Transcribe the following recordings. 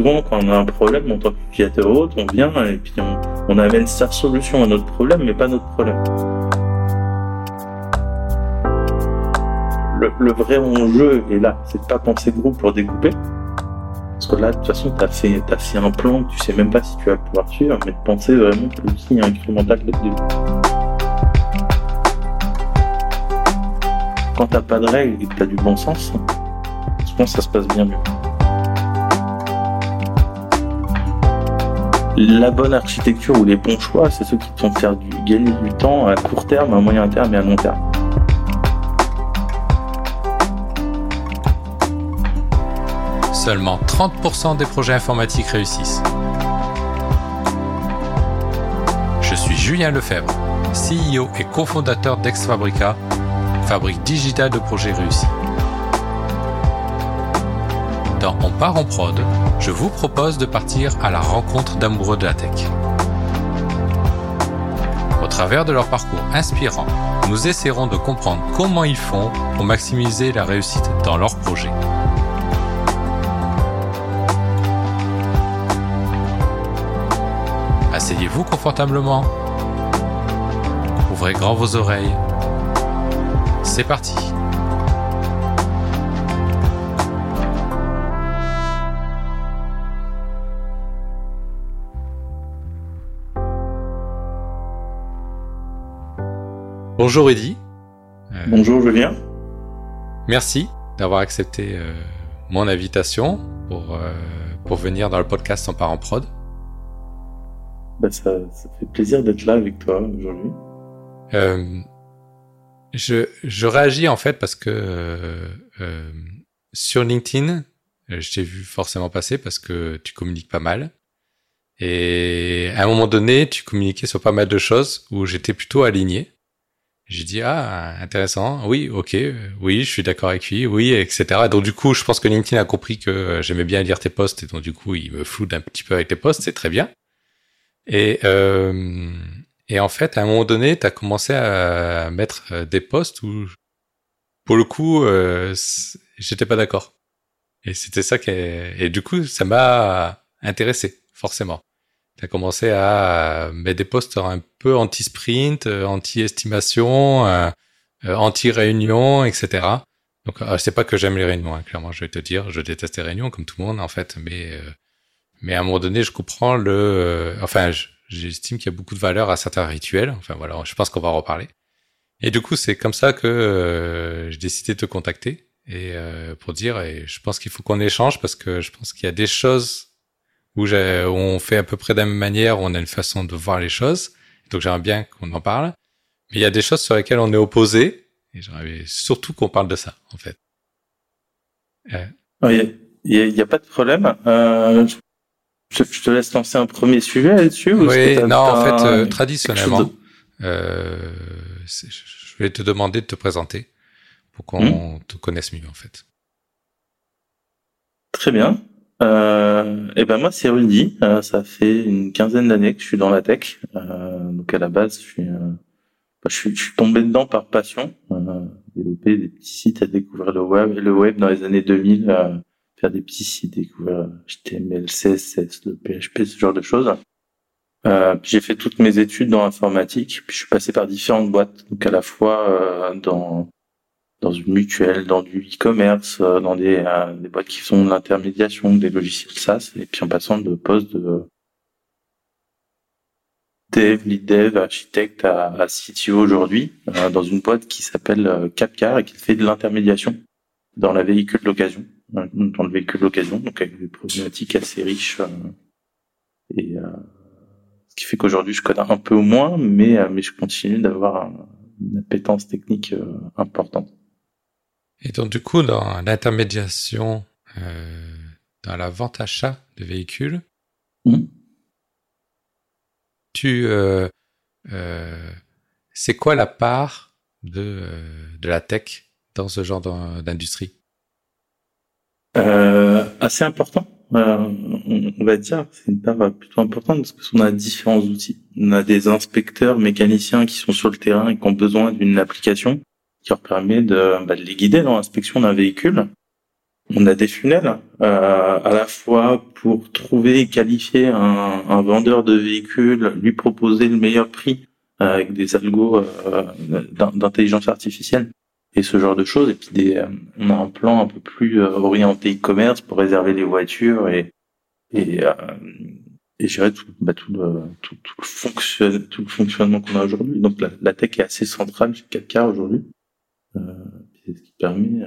souvent, quand on a un problème en tant qu'utilisateur autre, on vient et puis on, amène sa solution à notre problème, mais pas notre problème. Le, vrai enjeu est là, c'est de pas penser groupe pour découper. Parce que là, de toute façon, fait, as fait un plan que tu sais même pas si tu vas pouvoir suivre, mais de penser vraiment plus incrémental dès le. Quand t'as pas de règles et que t'as du bon sens, je pense que ça se passe bien mieux. La bonne architecture ou les bons choix, c'est ceux qui te font faire gagner du temps à court terme, à moyen terme et à long terme. Seulement 30% des projets informatiques réussissent. Je suis Julien Lefebvre, CEO et cofondateur d'Exfabrica, fabrique digitale de projets réussis. Dans On part en prod, je vous propose de partir à la rencontre d'amoureux de la tech. Au travers de leur parcours inspirant, nous essaierons de comprendre comment ils font pour maximiser la réussite dans leurs projets. Asseyez-vous confortablement. Ouvrez grand vos oreilles. C'est parti. Bonjour Eddy. Euh, Bonjour Julien. Merci d'avoir accepté euh, mon invitation pour, euh, pour venir dans le podcast en parent prod. Bah, ça, ça, fait plaisir d'être là avec toi aujourd'hui. je, je réagis en fait parce que sur LinkedIn, je t'ai vu forcément passer parce que tu communiques pas mal. Et à un moment donné, tu communiquais sur pas mal de choses où j'étais plutôt aligné. J'ai dit ah intéressant, oui ok, oui je suis d'accord avec lui, oui etc. Donc du coup je pense que LinkedIn a compris que j'aimais bien lire tes posts et donc du coup il me floute un petit peu avec tes posts, c'est très bien. Et euh, et en fait à un moment donné tu as commencé à mettre euh, des posts où pour le coup euh, j'étais pas d'accord. Et c'était ça qui est... et du coup ça m'a intéressé forcément tu as commencé à mettre des posts un peu anti-sprint, euh, anti-estimation, euh, euh, anti-réunion, etc. Donc c'est pas que j'aime les réunions, hein, clairement, je vais te dire, je déteste les réunions comme tout le monde en fait, mais mais à un moment donné, je comprends le, enfin, j'estime qu'il y a beaucoup de valeur à certains rituels. Enfin voilà, je pense qu'on va en reparler. Et du coup, c'est comme ça que j'ai décidé de te contacter et pour dire, et je pense qu'il faut qu'on échange parce que je pense qu'il y a des choses où, on fait à peu près de la même manière, on a une façon de voir les choses. Donc j'aimerais bien qu'on en parle. Mais il y a des choses sur lesquelles on est opposé, et j'aimerais surtout qu'on parle de ça, en fait. Il n'y a, a, pas de problème. Euh, je, te laisse lancer un premier sujet là-dessus. Oui, non, en fait, euh, traditionnellement, euh, je vais te demander de te présenter pour qu'on hmm. te connaisse mieux, en fait. Très bien. Euh, et ben moi c'est Rudy. Euh, ça fait une quinzaine d'années que je suis dans la tech. Euh, donc à la base je suis, euh, je suis, je suis tombé dedans par passion. Euh, développer des petits sites à découvrir le web, le web dans les années 2000, faire des petits sites, découvrir HTML, CSS, le PHP, ce genre de choses. j'ai fait toutes mes études dans l'informatique, puis je suis passé par différentes boîtes, donc à la fois dans dans une mutuelle, dans du e-commerce, euh, dans des, euh, des, boîtes qui font de l'intermédiation, des logiciels SaaS, et puis en passant de poste de dev, lead dev, architecte à, à CTO aujourd'hui, euh, dans une boîte qui s'appelle Capcar et qui fait de l'intermédiation dans la véhicule d'occasion, dans le véhicule d'occasion, donc avec des problématiques assez riches. et ce qui fait qu'aujourd'hui je connais un peu moins, mais, mais je continue d'avoir une appétence technique importante. Et donc du coup, dans l'intermédiation, euh, dans la vente achat de véhicules, mmh. tu, euh, euh, c'est quoi la part de euh, de la tech dans ce genre d'industrie? Euh, Assez important. on va dire, c'est une part plutôt importante parce qu'on a différents outils. On a des inspecteurs mécaniciens qui sont sur le terrain et qui ont besoin d'une application qui leur permet de, bah, de les guider dans l'inspection d'un véhicule. on a des funnels euh, à la fois pour trouver et qualifier un, un, vendeur de véhicules, lui proposer le meilleur prix euh, avec des algos euh, d'intelligence artificielle et ce genre de choses. Et puis des, on a un plan un peu plus orienté e-commerce pour réserver les voitures et et, et gérer tout, bah, tout, le, tout, le tout le fonctionnement qu'on a aujourd'hui. Donc la, la, tech est assez centrale chez 4K aujourd'hui. Euh, c'est ce qui permet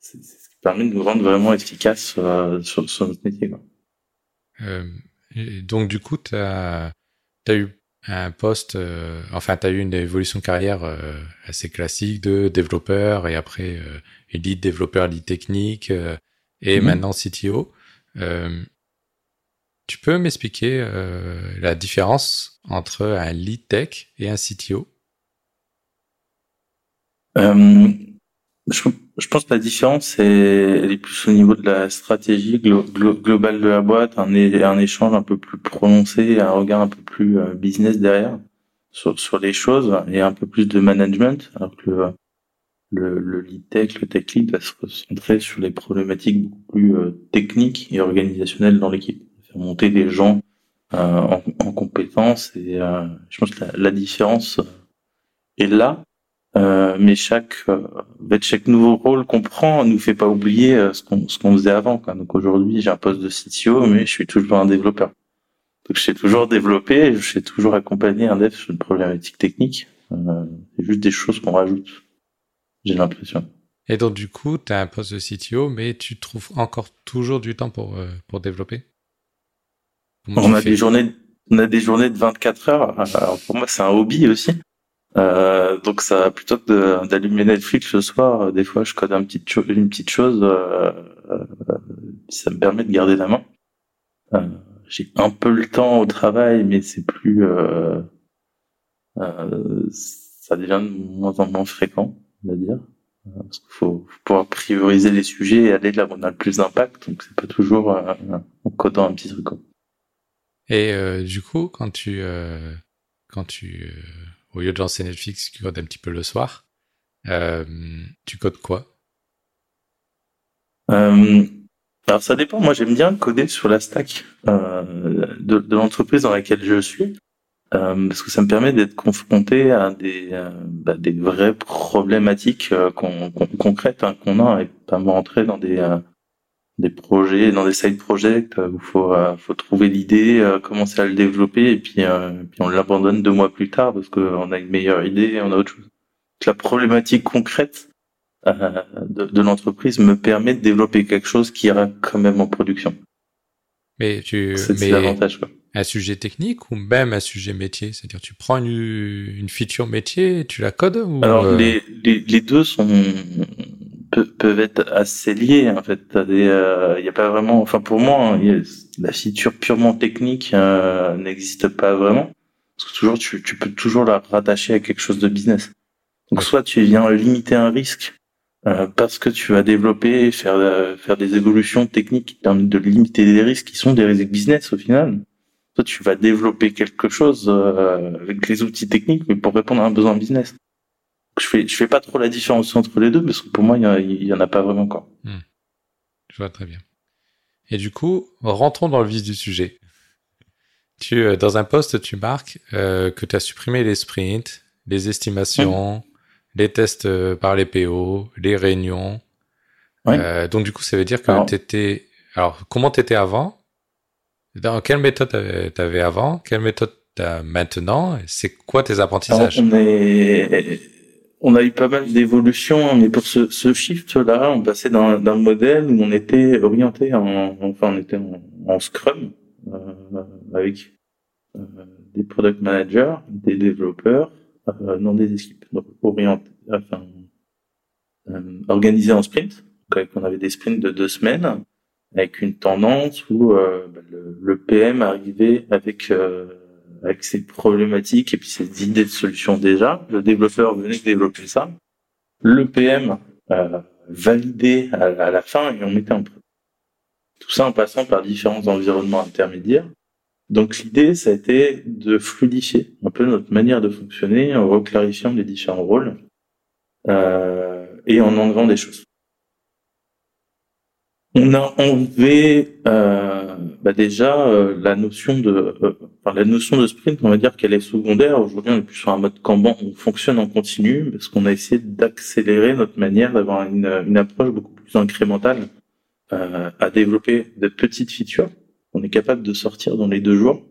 c'est ce qui permet de nous rendre vraiment efficaces euh, sur, sur, notre métier. Quoi. Euh, donc du coup, tu as, as, eu un poste, euh, enfin tu as eu une évolution de carrière euh, assez classique de développeur et après euh, lead développeur, lead technique et mm-hmm. maintenant CTO. tu peux m'expliquer la différence entre un lead tech et un CTO je, je, pense que la différence est, elle est plus au niveau de la stratégie globale de la boîte, un, un échange un peu plus prononcé, un regard un peu plus euh, business derrière sur, sur les choses et un peu plus de management, alors que le, le, lead tech, le tech lead va se concentrer sur les problématiques beaucoup plus euh, techniques et organisationnelles dans l'équipe, faire monter des gens euh, en, en compétences et je pense que la, la différence est là euh, mais chaque euh, chaque nouveau rôle qu'on prend nous fait pas oublier euh, ce qu'on ce qu'on faisait avant quoi. donc aujourd'hui j'ai un poste de CTO mais je suis toujours un développeur. Donc je sais toujours développer je sais toujours accompagner un dev sur une problématique technique. Euh, c'est juste des choses qu'on rajoute j'ai l'impression. Et donc du coup tu as un poste de CTO mais tu trouves encore toujours du temps pour pour développer? On a des journées on a des journées de 24 heures. Alors pour moi c'est un hobby aussi euh, donc ça, plutôt que d'allumer Netflix le soir, euh, des fois je code un petit une petite chose, euh, euh, ça me permet de garder la main. Euh, j'ai un peu le temps au travail, mais c'est plus, ça devient de moins en moins fréquent, on va dire. Parce qu'il faut, pouvoir prioriser les sujets et aller là où on a le plus d'impact. Donc c'est pas toujours en codant un petit truc. Et du coup, quand tu quand tu au lieu de lancer Netflix, tu codes un petit peu le soir. Euh, tu codes quoi? Euh, Alors ça dépend. Moi, j'aime bien coder sur la stack euh, de, l'entreprise dans laquelle je suis. Euh, parce que ça me permet d'être confronté à des, euh, bah, des vraies problématiques euh, concrètes hein, qu'on a et pas rentrer dans des des projets, dans des side projects où faut euh, faut trouver l'idée, euh, commencer à le développer et puis euh, puis on l'abandonne deux mois plus tard parce qu'on a une meilleure idée et on a autre chose. La problématique concrète de, de l'entreprise me permet de développer quelque chose qui ira quand même en production. Mais tu c'est l'avantage quoi. Un sujet technique ou même un sujet métier, c'est-à-dire tu prends une, une feature métier et tu la codes ou Alors les, les les deux sont peuvent être assez liés en fait. Il euh, a pas vraiment, enfin pour moi, hein, la feature purement technique euh, n'existe pas vraiment. Parce que toujours, tu, tu, peux toujours la rattacher à quelque chose de business. Donc soit tu viens limiter un risque euh, parce que tu vas développer, faire faire des évolutions techniques qui permettent de limiter des risques qui sont des risques business au final. Soit tu vas développer quelque chose avec les outils techniques, mais pour répondre à un besoin business je fais je fais pas trop la différence entre les deux parce que pour moi il y, en a pas vraiment encore. Hmm. Je vois très bien. Et du coup, rentrons dans le vif du sujet. Tu euh, dans un poste, tu marques euh, que tu as supprimé les sprints, les estimations, les tests euh, par les PO, les réunions. Euh, donc du coup, ça veut dire que tu étais alors comment tu étais avant? Dans quelle méthode tu avais avant? Quelle méthode tu as maintenant C'est quoi tes apprentissages? on est on a eu pas mal d'évolutions, mais pour ce, shift-là, on passait d'un modèle où on était orienté en, enfin, on était en, Scrum euh, avec euh, des product managers, des développeurs euh, des équipes, donc enfin, euh, organisé en sprint. Donc, on avait des sprints de deux semaines avec une tendance où euh, le, PM arrivait avec avec ses problématiques et puis ses idées de solutions déjà. Le développeur venait de développer ça. Le PM euh, validait à, la fin et on mettait en preuve. Tout ça en passant par différents environnements intermédiaires. Donc l'idée, ça a été de fluidifier un peu notre manière de fonctionner en reclarifiant les différents rôles euh, et en enlevant des choses. on a enlevé euh, bah déjà euh, la notion de euh, enfin, la notion de sprint, on va dire qu'elle est secondaire. Aujourd'hui, on est plus sur un mode Kanban, on fonctionne en continu parce qu'on a essayé d'accélérer notre manière d'avoir une, une approche beaucoup plus incrémentale à développer de petites features. On est capable de sortir dans les deux jours,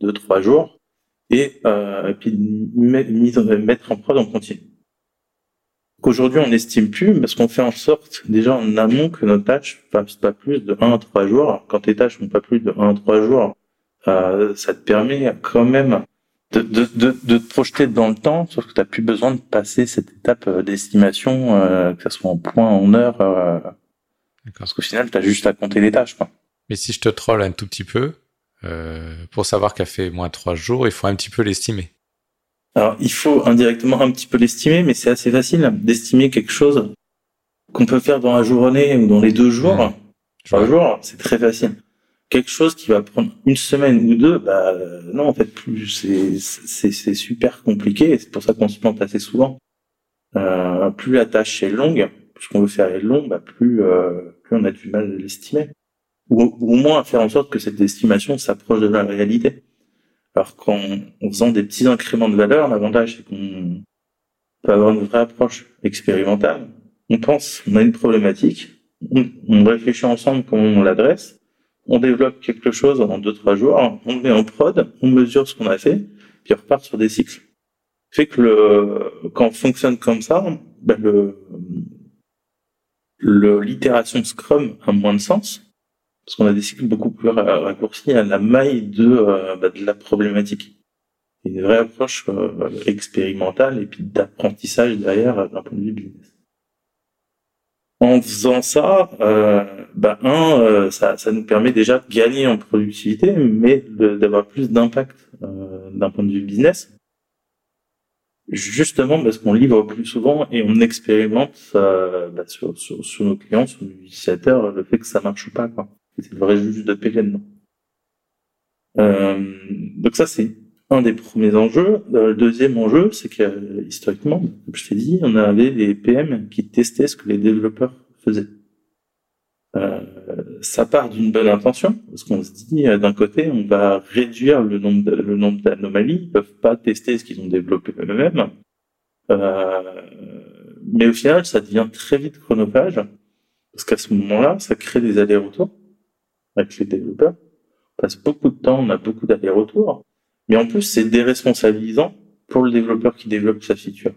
deux trois jours, et, et puis mettre en prod en continu qu'aujourd'hui on n'estime plus parce qu'on fait en sorte déjà en amont que nos tâches fassent pas plus de 1 à 3 jours. Quand tes tâches font pas plus de 1 à 3 jours, euh, ça te permet quand même de, de, de, de, te projeter dans le temps, sauf que tu n'as plus besoin de passer cette étape euh, d'estimation, euh, que ce soit en points, en heures, euh, parce qu'au final, tu as juste à compter les tâches. Quoi. Mais si je te troll un tout petit peu, euh, pour savoir qu'elle fait moins 3 jours, il faut un petit peu l'estimer. Alors, il faut indirectement un petit peu l'estimer, mais c'est assez facile d'estimer quelque chose qu'on peut faire dans la journée ou dans les deux jours. Trois jours, c'est très facile. Quelque chose qui va prendre une semaine ou deux, bah non, en fait, plus c'est super compliqué. Et c'est pour ça qu'on se plante assez souvent. Euh, plus la tâche est longue, ce qu'on veut faire est long, bah plus euh, plus on a du mal à l'estimer. Ou, ou au moins à faire en sorte que cette estimation s'approche de la réalité. Alors qu'en en faisant des petits incréments de valeur, l'avantage c'est qu'on peut avoir une vraie approche expérimentale. On pense, on a une problématique, on, réfléchit ensemble comment on l'adresse, on développe quelque chose en deux trois jours, on le met en prod, on mesure ce qu'on a fait, puis on repart sur des cycles. Fait que le, quand on fonctionne comme ça, ben le, le l'itération Scrum a moins de sens parce qu'on a des cycles beaucoup plus raccourcis à la maille de, euh, bah, de la problématique. Une vraie approche euh, expérimentale et puis d'apprentissage derrière euh, d'un point de vue business. En faisant ça, bah, un, ça, ça nous permet déjà de gagner en productivité, mais d'avoir plus d'impact d'un point de vue business. Justement parce qu'on livre plus souvent et on expérimente bah, sur, sur, sur, nos clients, sur nos utilisateurs, le fait que ça marche pas. Quoi. C'est le vrai juge de PLN. Euh, donc ça, c'est un des premiers enjeux. Euh, le deuxième enjeu, c'est que historiquement, comme je t'ai dit, on avait des PM qui testaient ce que les développeurs faisaient. Euh, ça part d'une bonne intention, parce qu'on se dit, euh, d'un côté, on va réduire le nombre le nombre d'anomalies, ils peuvent pas tester ce qu'ils ont développé eux-mêmes. Euh, mais au final, ça devient très vite chronophage, parce qu'à ce moment-là, ça crée des allers-retours avec les développeurs. On passe beaucoup de temps, on a beaucoup d'allers-retours. Mais en plus, c'est déresponsabilisant pour le développeur qui développe sa feature.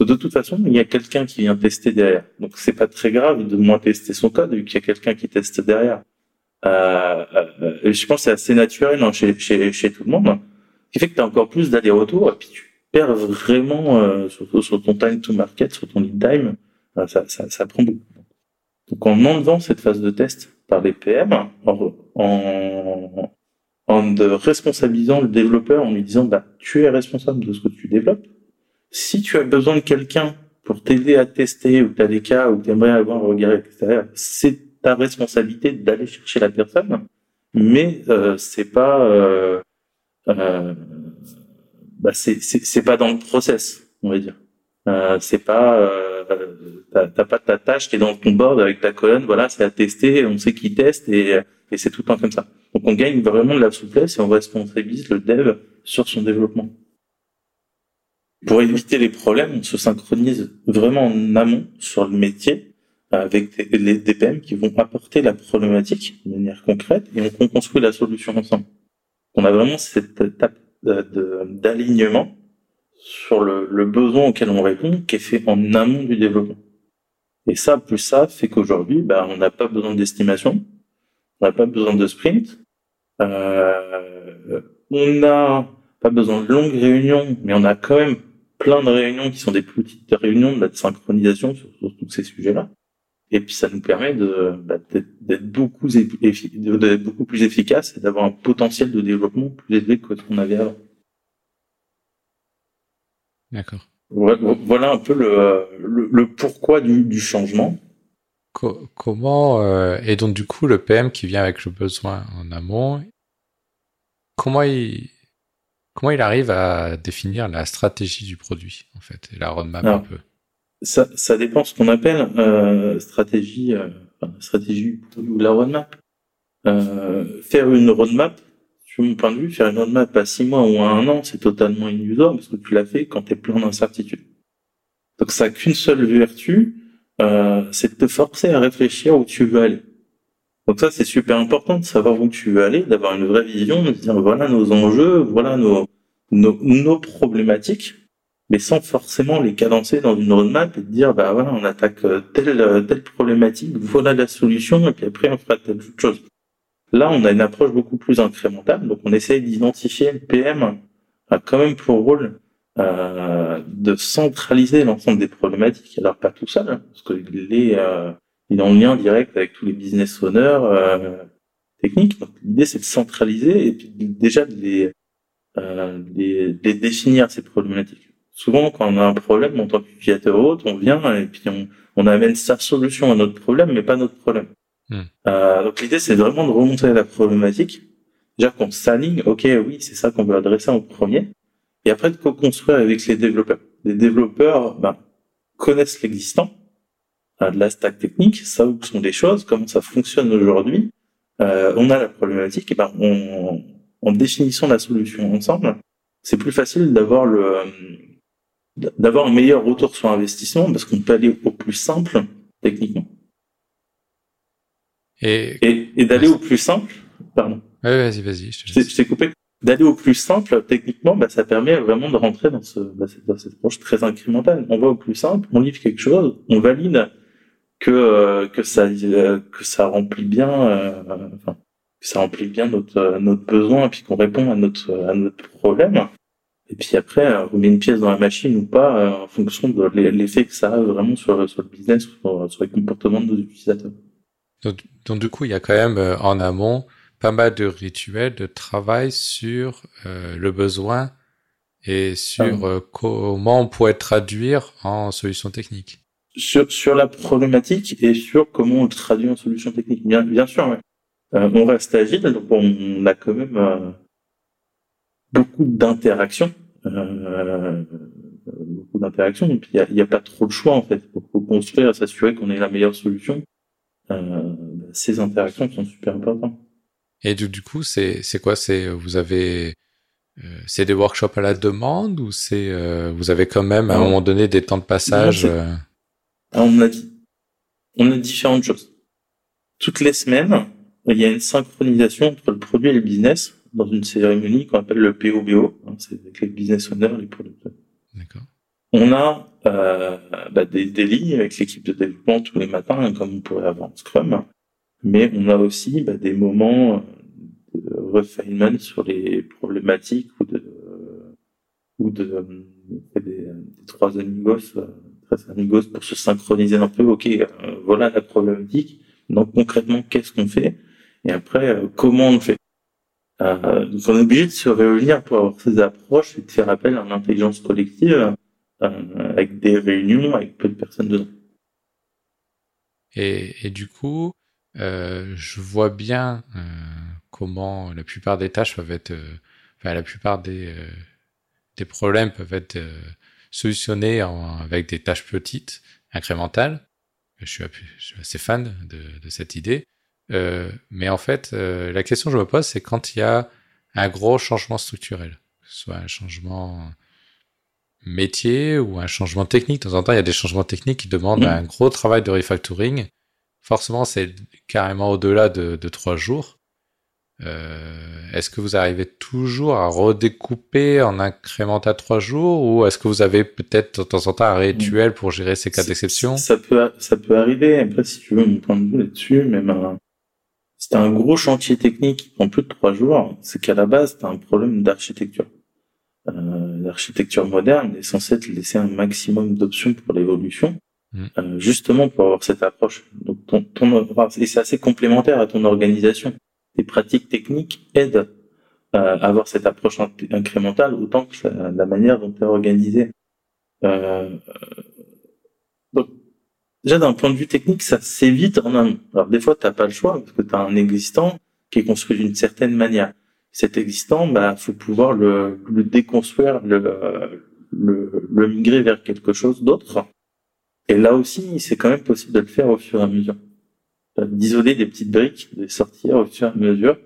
De toute façon, il y a quelqu'un qui vient tester derrière. Donc, c'est pas très grave de moins tester son code vu qu'il y a quelqu'un qui teste derrière. Euh, euh, je pense que c'est assez naturel hein, chez, tout le monde. Hein, qui fait que tu as encore plus d'allers-retours et puis tu perds vraiment euh, sur, sur, ton time to market, sur ton lead time. Ça, ça, ça prend beaucoup. Donc, en enlevant cette phase de test, par les PM en, en, responsabilisant le développeur en lui disant bah tu es responsable de ce que tu développes. Si tu as besoin de quelqu'un pour t'aider à tester ou tu as des cas où tu aimerais avoir un regard extérieur, c'est ta responsabilité d'aller chercher la personne, mais euh, c'est pas euh, euh, bah c'est pas dans le process, on va dire. Euh, c'est pas euh, t'as pas ta tâche est dans ton board avec ta colonne, voilà, c'est à tester, on sait qui teste et, c'est tout le temps comme ça. Donc on gagne vraiment de la souplesse et on responsabilise le dev sur son développement. Pour éviter les problèmes, on se synchronise vraiment en amont sur le métier avec les DPM qui vont apporter la problématique de manière concrète et on construit la solution ensemble. On a vraiment cette étape d'alignement sur le, le, besoin auquel on répond qui est fait en amont du développement. Et ça, plus ça, fait qu'aujourd'hui, ben, on n'a pas besoin d'estimation, on n'a pas besoin de sprint, euh, on n'a pas besoin de longues réunions, mais on a quand même plein de réunions qui sont des petites réunions de synchronisation sur, sur tous ces sujets-là. Et puis ça nous permet de bah, d'être beaucoup, beaucoup plus efficace et d'avoir un potentiel de développement plus élevé que ce qu'on avait avant. D'accord. Voilà un peu le, le, pourquoi du, du changement. comment euh, et donc du coup le PM qui vient avec le besoin en amont, comment il comment il arrive à définir la stratégie du produit en fait et la roadmap un peu? Ça, ça dépend ce qu'on appelle euh, stratégie. Euh, stratégie ou la roadmap. Euh, faire une roadmap, sur mon point de vue, faire une roadmap à six mois ou à un an, c'est totalement illusoire parce que tu l'as fait quand tu es plein d'incertitudes. Donc ça n'a qu'une seule vertu, euh, c'est de te forcer à réfléchir où tu veux aller. Donc ça, c'est super important de savoir où tu veux aller, d'avoir une vraie vision, de dire voilà nos enjeux, voilà nos, nos, nos problématiques, mais sans forcément les cadencer dans une roadmap et de dire bah voilà on attaque euh, telle euh, telle problématique, voilà la solution et puis après on fera telle chose. Là, on a une approche beaucoup plus incrémentale, donc on essaye d'identifier le PM a quand même pour rôle euh, de centraliser l'ensemble des problématiques, alors pas tout seul, hein, parce qu'il est, euh, il est en lien direct avec tous les business owners euh, techniques. Donc l'idée c'est de centraliser et puis déjà de les, euh, les, définir ces problématiques. Souvent quand on a un problème en tant qu'utilisateur haute, on vient et puis on amène sa solution à notre problème, mais pas notre problème. Hmm. Euh, donc l'idée c'est vraiment de remonter la problématique, déjà qu'on s'aligne, ok oui c'est ça qu'on veut adresser en premier, et après de co-construire avec les développeurs. Les développeurs ben, connaissent l'existant, euh, de la stack technique, ça où sont les choses, comment ça fonctionne aujourd'hui. Euh, on a la problématique, et ben on, en définissant la solution ensemble, c'est plus facile d'avoir le d'avoir un meilleur retour sur investissement parce qu'on peut aller au plus simple techniquement. Et, et, d'aller au plus simple, pardon. Ouais, vas-y, vas-y. Je t'ai coupé. D'aller au plus simple, techniquement, bah, ça permet vraiment de rentrer dans, ce, bah, dans cette approche très incrémentale. On va au plus simple, on livre quelque chose, on valide que euh, que ça euh, que ça remplit bien, euh, enfin, que ça remplit bien notre notre besoin, et puis qu'on répond à notre à notre problème. Et puis après, on met une pièce dans la machine ou pas, en fonction de l'effet que ça a vraiment sur sur le business, sur, sur les comportements de nos utilisateurs. Donc, donc, du coup, il y a quand même euh, en amont pas mal de rituels de travail sur euh, le besoin et sur ah. euh, comment on pourrait traduire en solution technique. Sur, sur la problématique et sur comment on le traduit en solution technique. Bien, bien sûr, ouais. on reste agile, donc on a quand même beaucoup d'interactions. beaucoup d'interactions, puis il n'y a, a, pas trop de choix en fait pour construire, s'assurer qu'on ait la meilleure solution euh, ces interactions sont super importantes. Et du, du coup, c'est c'est quoi? C'est vous avez euh, c'est des workshops à la demande ou c'est euh, vous avez quand même à un moment donné des temps de passage euh? On a dit on a différentes choses. Toutes les semaines, il y a une synchronisation entre le produit et le business dans une cérémonie qu'on appelle le POBO. Hein, c'est avec les business owners, les producteurs. D'accord. On a bah, des délits avec l'équipe de développement tous les matins, hein, comme on pourrait avoir en Scrum. Mais on a aussi bah, des moments de refinement sur les problématiques ou de ou de des, des, trois amigos, trois amigos pour se synchroniser un peu. Ok, euh, voilà la problématique. Donc concrètement, qu'est-ce qu'on fait? Et après, euh, comment on le fait? Euh, donc on est obligé de se réunir pour avoir ces approches et de faire appel à l'intelligence collective euh, avec des réunions avec peu de personnes dedans. Et, et du coup, euh, je vois bien euh, comment la plupart des tâches peuvent être, euh, enfin la plupart des euh, des problèmes peuvent être solutionnés en, avec des tâches petites, incrémentales. Je suis, je suis assez fan de, de cette idée. mais en fait, la question que je me pose, c'est quand il y a un gros changement structurel, que ce soit un changement métier ou un changement technique. De temps en temps, il y a des changements techniques qui demandent un gros travail de refactoring. Forcément, c'est carrément au-delà de, de trois jours. Euh, est-ce que vous arrivez toujours à redécouper en incrément à trois jours ou est-ce que vous avez peut-être de temps en temps un rituel pour gérer ces cas d'exception? Ça peut, ça peut arriver. Après, si tu veux mon point de vue là-dessus, même un, c'est un gros chantier technique qui prend plus de trois jours. C'est qu'à la base, tu as un problème d'architecture. Euh, l'architecture moderne est censée te laisser un maximum d'options pour l'évolution, mm. euh, justement pour avoir cette approche. Donc ton, ton et c'est assez complémentaire à ton organisation. Les pratiques techniques aident euh, à avoir cette approche incrémentale autant que la, manière dont tu es organisé. Euh, donc déjà d'un point de vue technique, ça s'évite en amont. Alors des fois, tu n'as pas le choix parce que tu as un existant qui est construit d'une certaine manière cet existant, bah, faut pouvoir le, le déconstruire, le, le, le, migrer vers quelque chose d'autre. Et là aussi, c'est quand même possible de le faire au fur et à mesure. d'isoler des petites briques, de les sortir au fur et à mesure,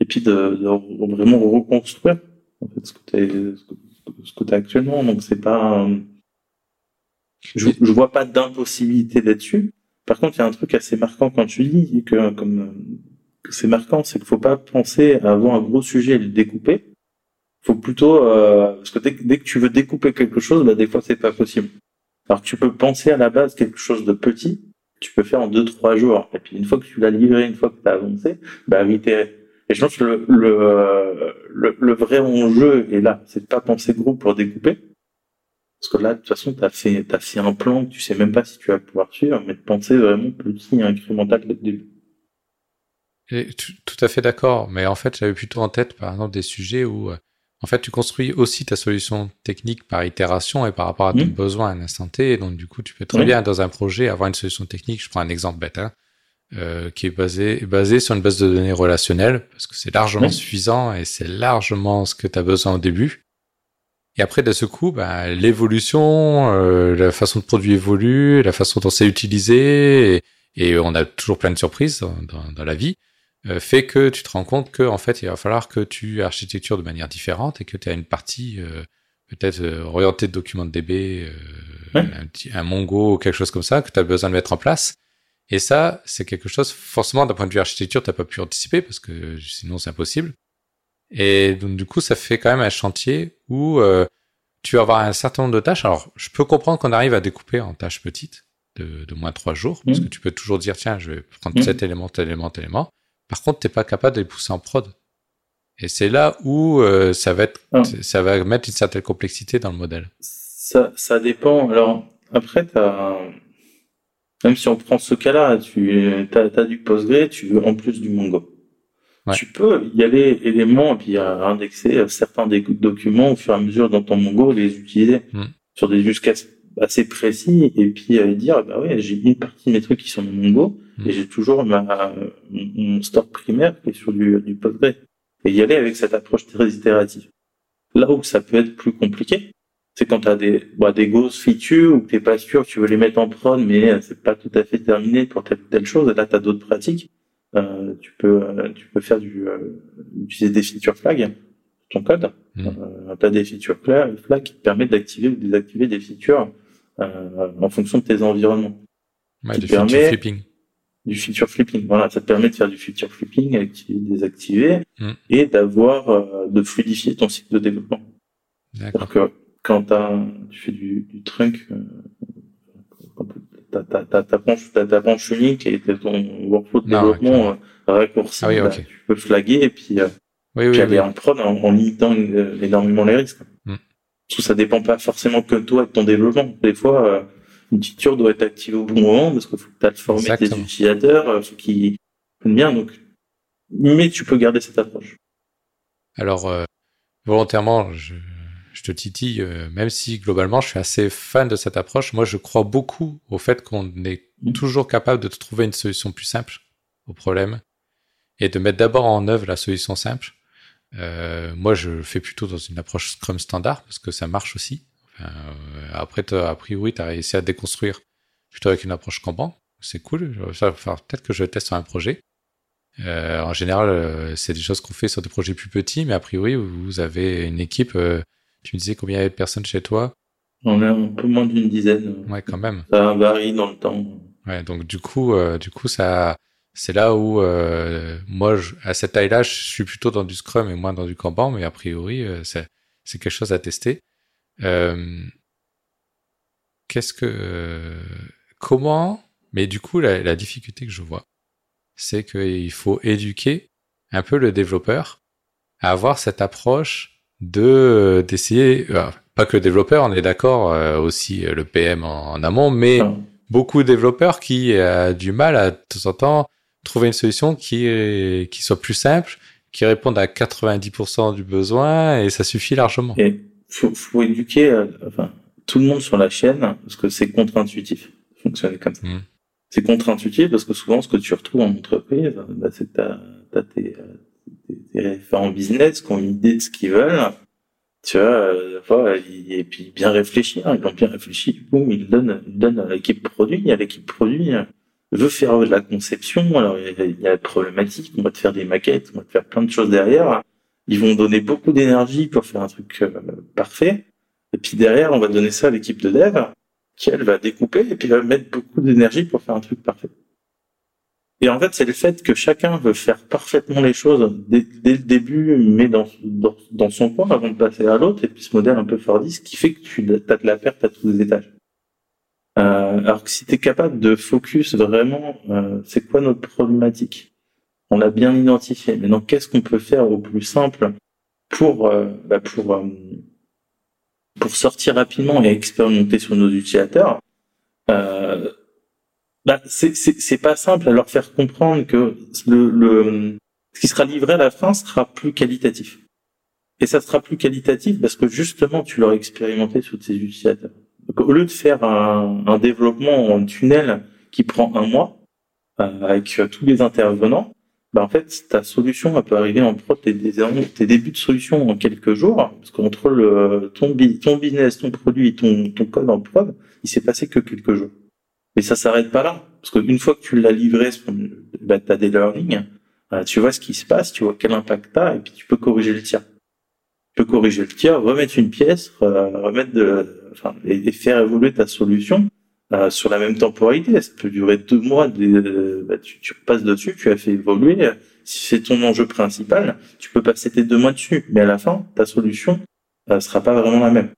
et puis de, vraiment reconstruire en fait, ce que tu as actuellement. Donc c'est pas, je, je vois pas d'impossibilité là-dessus. Par contre, il y a un truc assez marquant quand tu dis que comme c'est marquant, c'est qu'il faut pas penser à avoir un gros sujet et le découper. Faut plutôt euh, parce que dès, que tu veux découper quelque chose, bah des fois c'est pas possible. Alors tu peux penser à la base quelque chose de petit, tu peux faire en deux trois jours. Et puis une fois que tu l'as livré, une fois que tu as avancé, bah itérer. Et je pense que le, le, le, le vrai enjeu est là, c'est de pas penser gros pour découper. Parce que là, de toute façon, tu as fait, as fait un plan que tu sais même pas si tu vas pouvoir suivre, mais de penser vraiment petit et incrémental dès le début. Tout, à fait d'accord, mais en fait, j'avais plutôt en tête, par exemple, des sujets où, euh, en fait, tu construis aussi ta solution technique par itération et par rapport à ton mmh. besoin à l'instant T. donc, du coup, tu peux très bien, dans un projet, avoir une solution technique. Je prends un exemple bête, hein, euh, qui est basé, basé sur une base de données relationnelle, parce que c'est largement suffisant et c'est largement ce que tu as besoin au début. Et après, de ce coup, bah, l'évolution, euh, la façon de produire évolue, la façon dont c'est utilisé, et, on a toujours plein de surprises dans, dans, la vie, fait que tu te rends compte que en fait, il va falloir que tu architectures de manière différente et que tu as une partie euh, peut-être orientée de documents de DB, un, un Mongo ou quelque chose comme ça que tu as besoin de mettre en place. Et ça, c'est quelque chose, forcément, d'un point de vue architecture, t'as pas pu anticiper parce que sinon c'est impossible. Et donc, du coup, ça fait quand même un chantier où euh, tu vas avoir un certain nombre de tâches. Alors, je peux comprendre qu'on arrive à découper en tâches petites de, de moins trois jours parce mmh. que tu peux toujours dire, tiens, je vais prendre mmh. cet élément, tel élément, tel élément. Par contre, t'es pas capable de les pousser en prod. Et c'est là où euh, ça va être, ah. ça va mettre une certaine complexité dans le modèle. Ça, ça dépend. Alors, après, t'as même si on prend ce cas-là, tu as, du Postgre, tu veux en plus du Mongo. Tu peux y aller éléments et puis indexer certains des documents au fur et à mesure dans ton Mongo, les utiliser hmm. sur des use cases assez précis et puis euh, dire bah ouais j'ai une partie de mes trucs qui sont dans Mongo hmm. et j'ai toujours ma mon store primaire qui est sur du, du Postgre et y aller avec cette approche très itérative. Là où ça peut être plus compliqué, c'est quand tu as des, bah, des grosses features ou que t'es pas sûr, tu veux les mettre en prod, mais euh, c'est pas tout à fait terminé pour telle telle chose. Et là, tu as d'autres pratiques. Euh, tu peux, euh, tu peux faire du, euh, utiliser des feature flags ton code. Mmh. Euh, tu as des feature flags qui te permettent d'activer ou désactiver des features en fonction de tes environnements. Ouais, du feature flipping. Du feature flipping. Voilà, ça te permet de faire du feature flipping, activer, désactiver, mmh. et d'avoir, de fluidifier ton cycle de développement. D'accord quand tu fais du, du trunk, euh, ta, ta, ta, ta, branche, ta, ta branche unique et ton workflow de développement euh, raccourci, ah oui, bah, tu peux flaguer et puis, euh, oui, puis aller en prod en, limitant énormément les risques. Mm. Parce que ça dépend pas forcément que toi et de ton développement. Des fois, euh, une feature doit être activée au bon moment parce qu'il faut que tu as formé tes utilisateurs, euh, faut qu'ils bien. Donc, mais tu peux garder cette approche. Alors, volontairement, je, je te titille, euh, même si globalement je suis assez fan de cette approche. Moi, je crois beaucoup au fait qu'on est mm. toujours capable de trouver une solution plus simple au problème et de mettre d'abord en œuvre la solution simple. Euh, moi, je fais plutôt dans une approche Scrum standard parce que ça marche aussi. Enfin, euh, après, a priori, tu as réussi à déconstruire plutôt avec une approche Kanban. C'est cool. Peut-être que je teste sur un projet. Euh, en général, euh, c'est des choses qu'on fait sur des projets plus petits, mais a priori, vous avez une équipe tu me disais combien il y avait de personnes chez toi? On a un peu moins d'une dizaine. Ouais, quand même. Ça varie dans le temps. Ouais, donc du coup, euh, du coup, ça, c'est là où euh, moi, je, à cette taille-là, je suis plutôt dans du Scrum et moins dans du Kanban, mais a priori, euh, c'est, c'est quelque chose à tester. Euh, qu'est-ce que, comment Mais du coup, la, la difficulté que je vois, c'est qu'il faut éduquer un peu le développeur à avoir cette approche de euh, d'essayer, euh, pas que le développeur, on est d'accord, euh, aussi le PM en, amont, mais beaucoup de développeurs qui a du mal à de temps en temps trouver une solution qui est, qui soit plus simple, qui réponde à 90% du besoin et ça suffit largement. Et faut, faut éduquer, enfin, tout le monde sur la chaîne parce que c'est contre-intuitif fonctionner comme ça. Mmh. C'est contre-intuitif parce que souvent ce que tu retrouves en entreprise, bah, c'est que t'as, t'as tes, des référents business qui ont une idée de ce qu'ils veulent, tu vois, et puis bien réfléchir, ils ont bien réfléchi, boum, ils donnent, ils donnent à l'équipe produit, à l'équipe produit, veut faire de la conception, alors il y a, des problématiques, on va te faire des maquettes, on va te faire plein de choses derrière. Ils vont donner beaucoup d'énergie pour faire un truc euh, parfait. Et puis derrière, on va donner ça à l'équipe de dev, qui elle va découper et puis va mettre beaucoup d'énergie pour faire un truc parfait. Et en fait, c'est le fait que chacun veut faire parfaitement les choses dès, le début, mais dans, dans, son coin avant de passer à l'autre, et puis ce modèle un peu Fordiste qui fait que tu as de la perte à tous les étages. Euh, alors que si tu es capable de focus vraiment, euh, c'est quoi notre problématique? On l'a bien identifié. Maintenant, qu'est-ce qu'on peut faire au plus simple pour euh, bah pour pour sortir rapidement et expérimenter sur nos utilisateurs? Euh, bah, c'est pas simple à leur faire comprendre que le, le ce qui sera livré à la fin sera plus qualitatif. Et ça sera plus qualitatif parce que justement tu l'auras expérimenté sur tes utilisateurs. Au lieu de faire un, un, développement en tunnel qui prend un mois euh, avec euh, tous les intervenants, bah en fait ta solution elle peut arriver en prod tes, tes débuts de solution en quelques jours parce qu'entre le ton, ton business, ton produit, ton, ton code en prod, il s'est passé que quelques jours. Mais ça s'arrête pas là parce qu'une fois que tu l'as livré, bah, tu as des learnings, euh, tu vois ce qui se passe, tu vois quel impact t'as et puis tu peux corriger le tir peux corriger le tir, remettre une pièce, remettre de, enfin, et, faire évoluer ta solution euh, sur la même temporalité. Ça peut durer deux mois. bah, tu, tu repasses dessus, tu as fait évoluer. Si c'est ton enjeu principal, tu peux passer tes deux mois dessus, mais à la fin, ta solution euh, sera pas vraiment la même.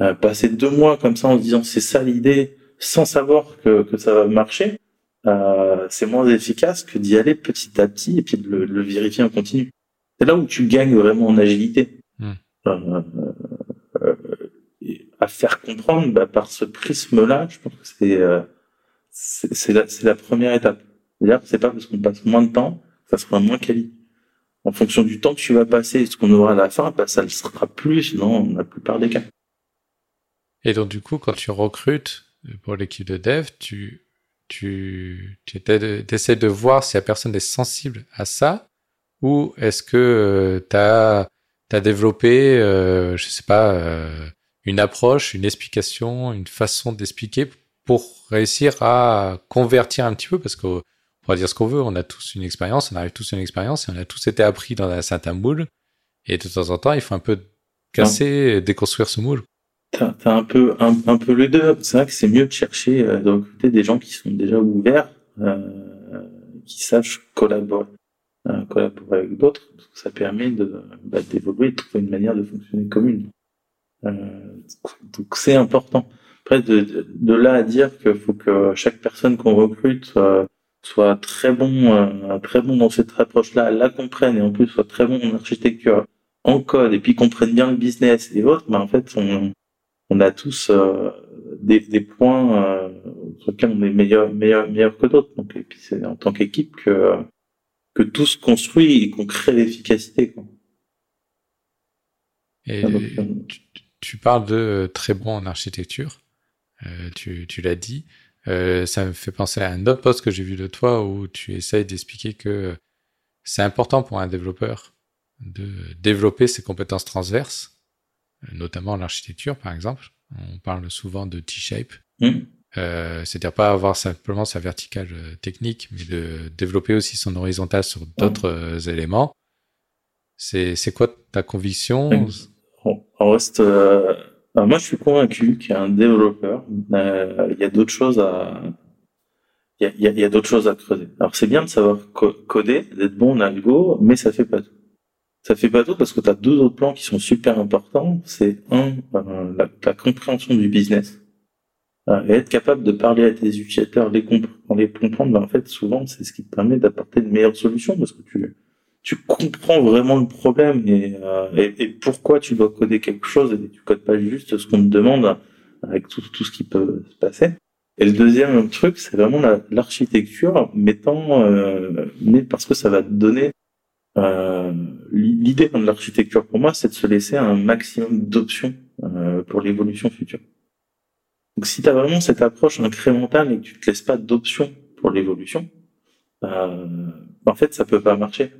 Euh, passer deux mois comme ça en se disant c'est ça l'idée, sans savoir que, que ça va marcher, euh, c'est moins efficace que d'y aller petit à petit et puis de le, le vérifier en continu. C'est là où tu gagnes vraiment en agilité. Hmm. Euh, euh, faire comprendre bah, par ce prisme-là, je pense que c'est euh, c'est la, la première étape. C'est-à-dire c'est pas parce qu'on passe moins de temps, ça sera moins quali. En fonction du temps que tu vas passer et ce qu'on aura à la fin, bah, ça le sera plus dans la plupart des cas. Et donc du coup, quand tu recrutes pour l'équipe de dev, tu tu, tu essaies de voir si la personne est sensible à ça ou est-ce que tu as développé, euh, je sais pas, euh, une approche, une explication, une façon d'expliquer pour réussir à convertir un petit peu, parce qu'on pourra dire ce qu'on veut, on a tous une expérience, on arrive tous à une expérience, et on a tous été appris dans un certain moule, et de temps en temps, il faut un peu casser, déconstruire ce moule. T'as as un peu un, un peu le deux. C'est vrai que c'est mieux de chercher euh, de recruter des gens qui sont déjà ouverts, euh, qui sachent collaborer collaborer avec d'autres, ça permet de bah, d'évoluer, de trouver une manière de fonctionner commune. Euh, donc c'est important. Après, de, de, là à dire qu'il faut que chaque personne qu'on recrute euh, soit très bon, euh, très bon dans cette approche-là, la comprenne et en plus soit très bon en architecture, en code et puis comprenne bien le business et autres, bah, en fait on, on a tous euh, des, des, points euh, sur lesquels on est meilleur, meilleur, meilleur que d'autres. Donc et puis c'est en tant qu'équipe que que tout se construit et qu'on crée l'efficacité. Et ah, euh, tu, parles de euh, très bon en architecture, euh, tu, tu l'as dit. Euh, ça me fait penser à un autre post que j'ai vu de toi où tu essayes d'expliquer que c'est important pour un développeur de développer ses compétences transverses, notamment en architecture par exemple. On parle souvent de T-shape. Mmh. Euh, c'est-à-dire pas avoir simplement sa verticale euh, technique, mais de développer aussi son horizontal sur d'autres euh, éléments. C'est c'est quoi ta conviction? On, reste. moi, je suis convaincu qu'il y a un développeur. il y a d'autres choses à. Il y a, d'autres choses à creuser. Alors c'est bien de savoir coder, d'être bon en algo, mais ça fait pas tout. Ça fait pas tout parce que tu as deux autres plans qui sont super importants. C'est un, la, la compréhension du business euh, et être capable de parler à tes utilisateurs, les comprendre, les comprendre, ben en fait, souvent, c'est ce qui te permet d'apporter de meilleures solutions parce que tu, tu comprends vraiment le problème et, euh, et, pourquoi tu dois coder quelque chose et tu codes pas juste ce qu'on te demande avec tout, tout ce qui peut se passer. Et le deuxième truc, c'est vraiment l'architecture, mettant, euh, mais parce que ça va te donner euh, l'idée de l'architecture pour moi, c'est de se laisser un maximum d'options euh, pour l'évolution future. Donc si tu as vraiment cette approche incrémentale et que tu te laisses pas d'options pour l'évolution, euh, en fait ça peut pas marcher.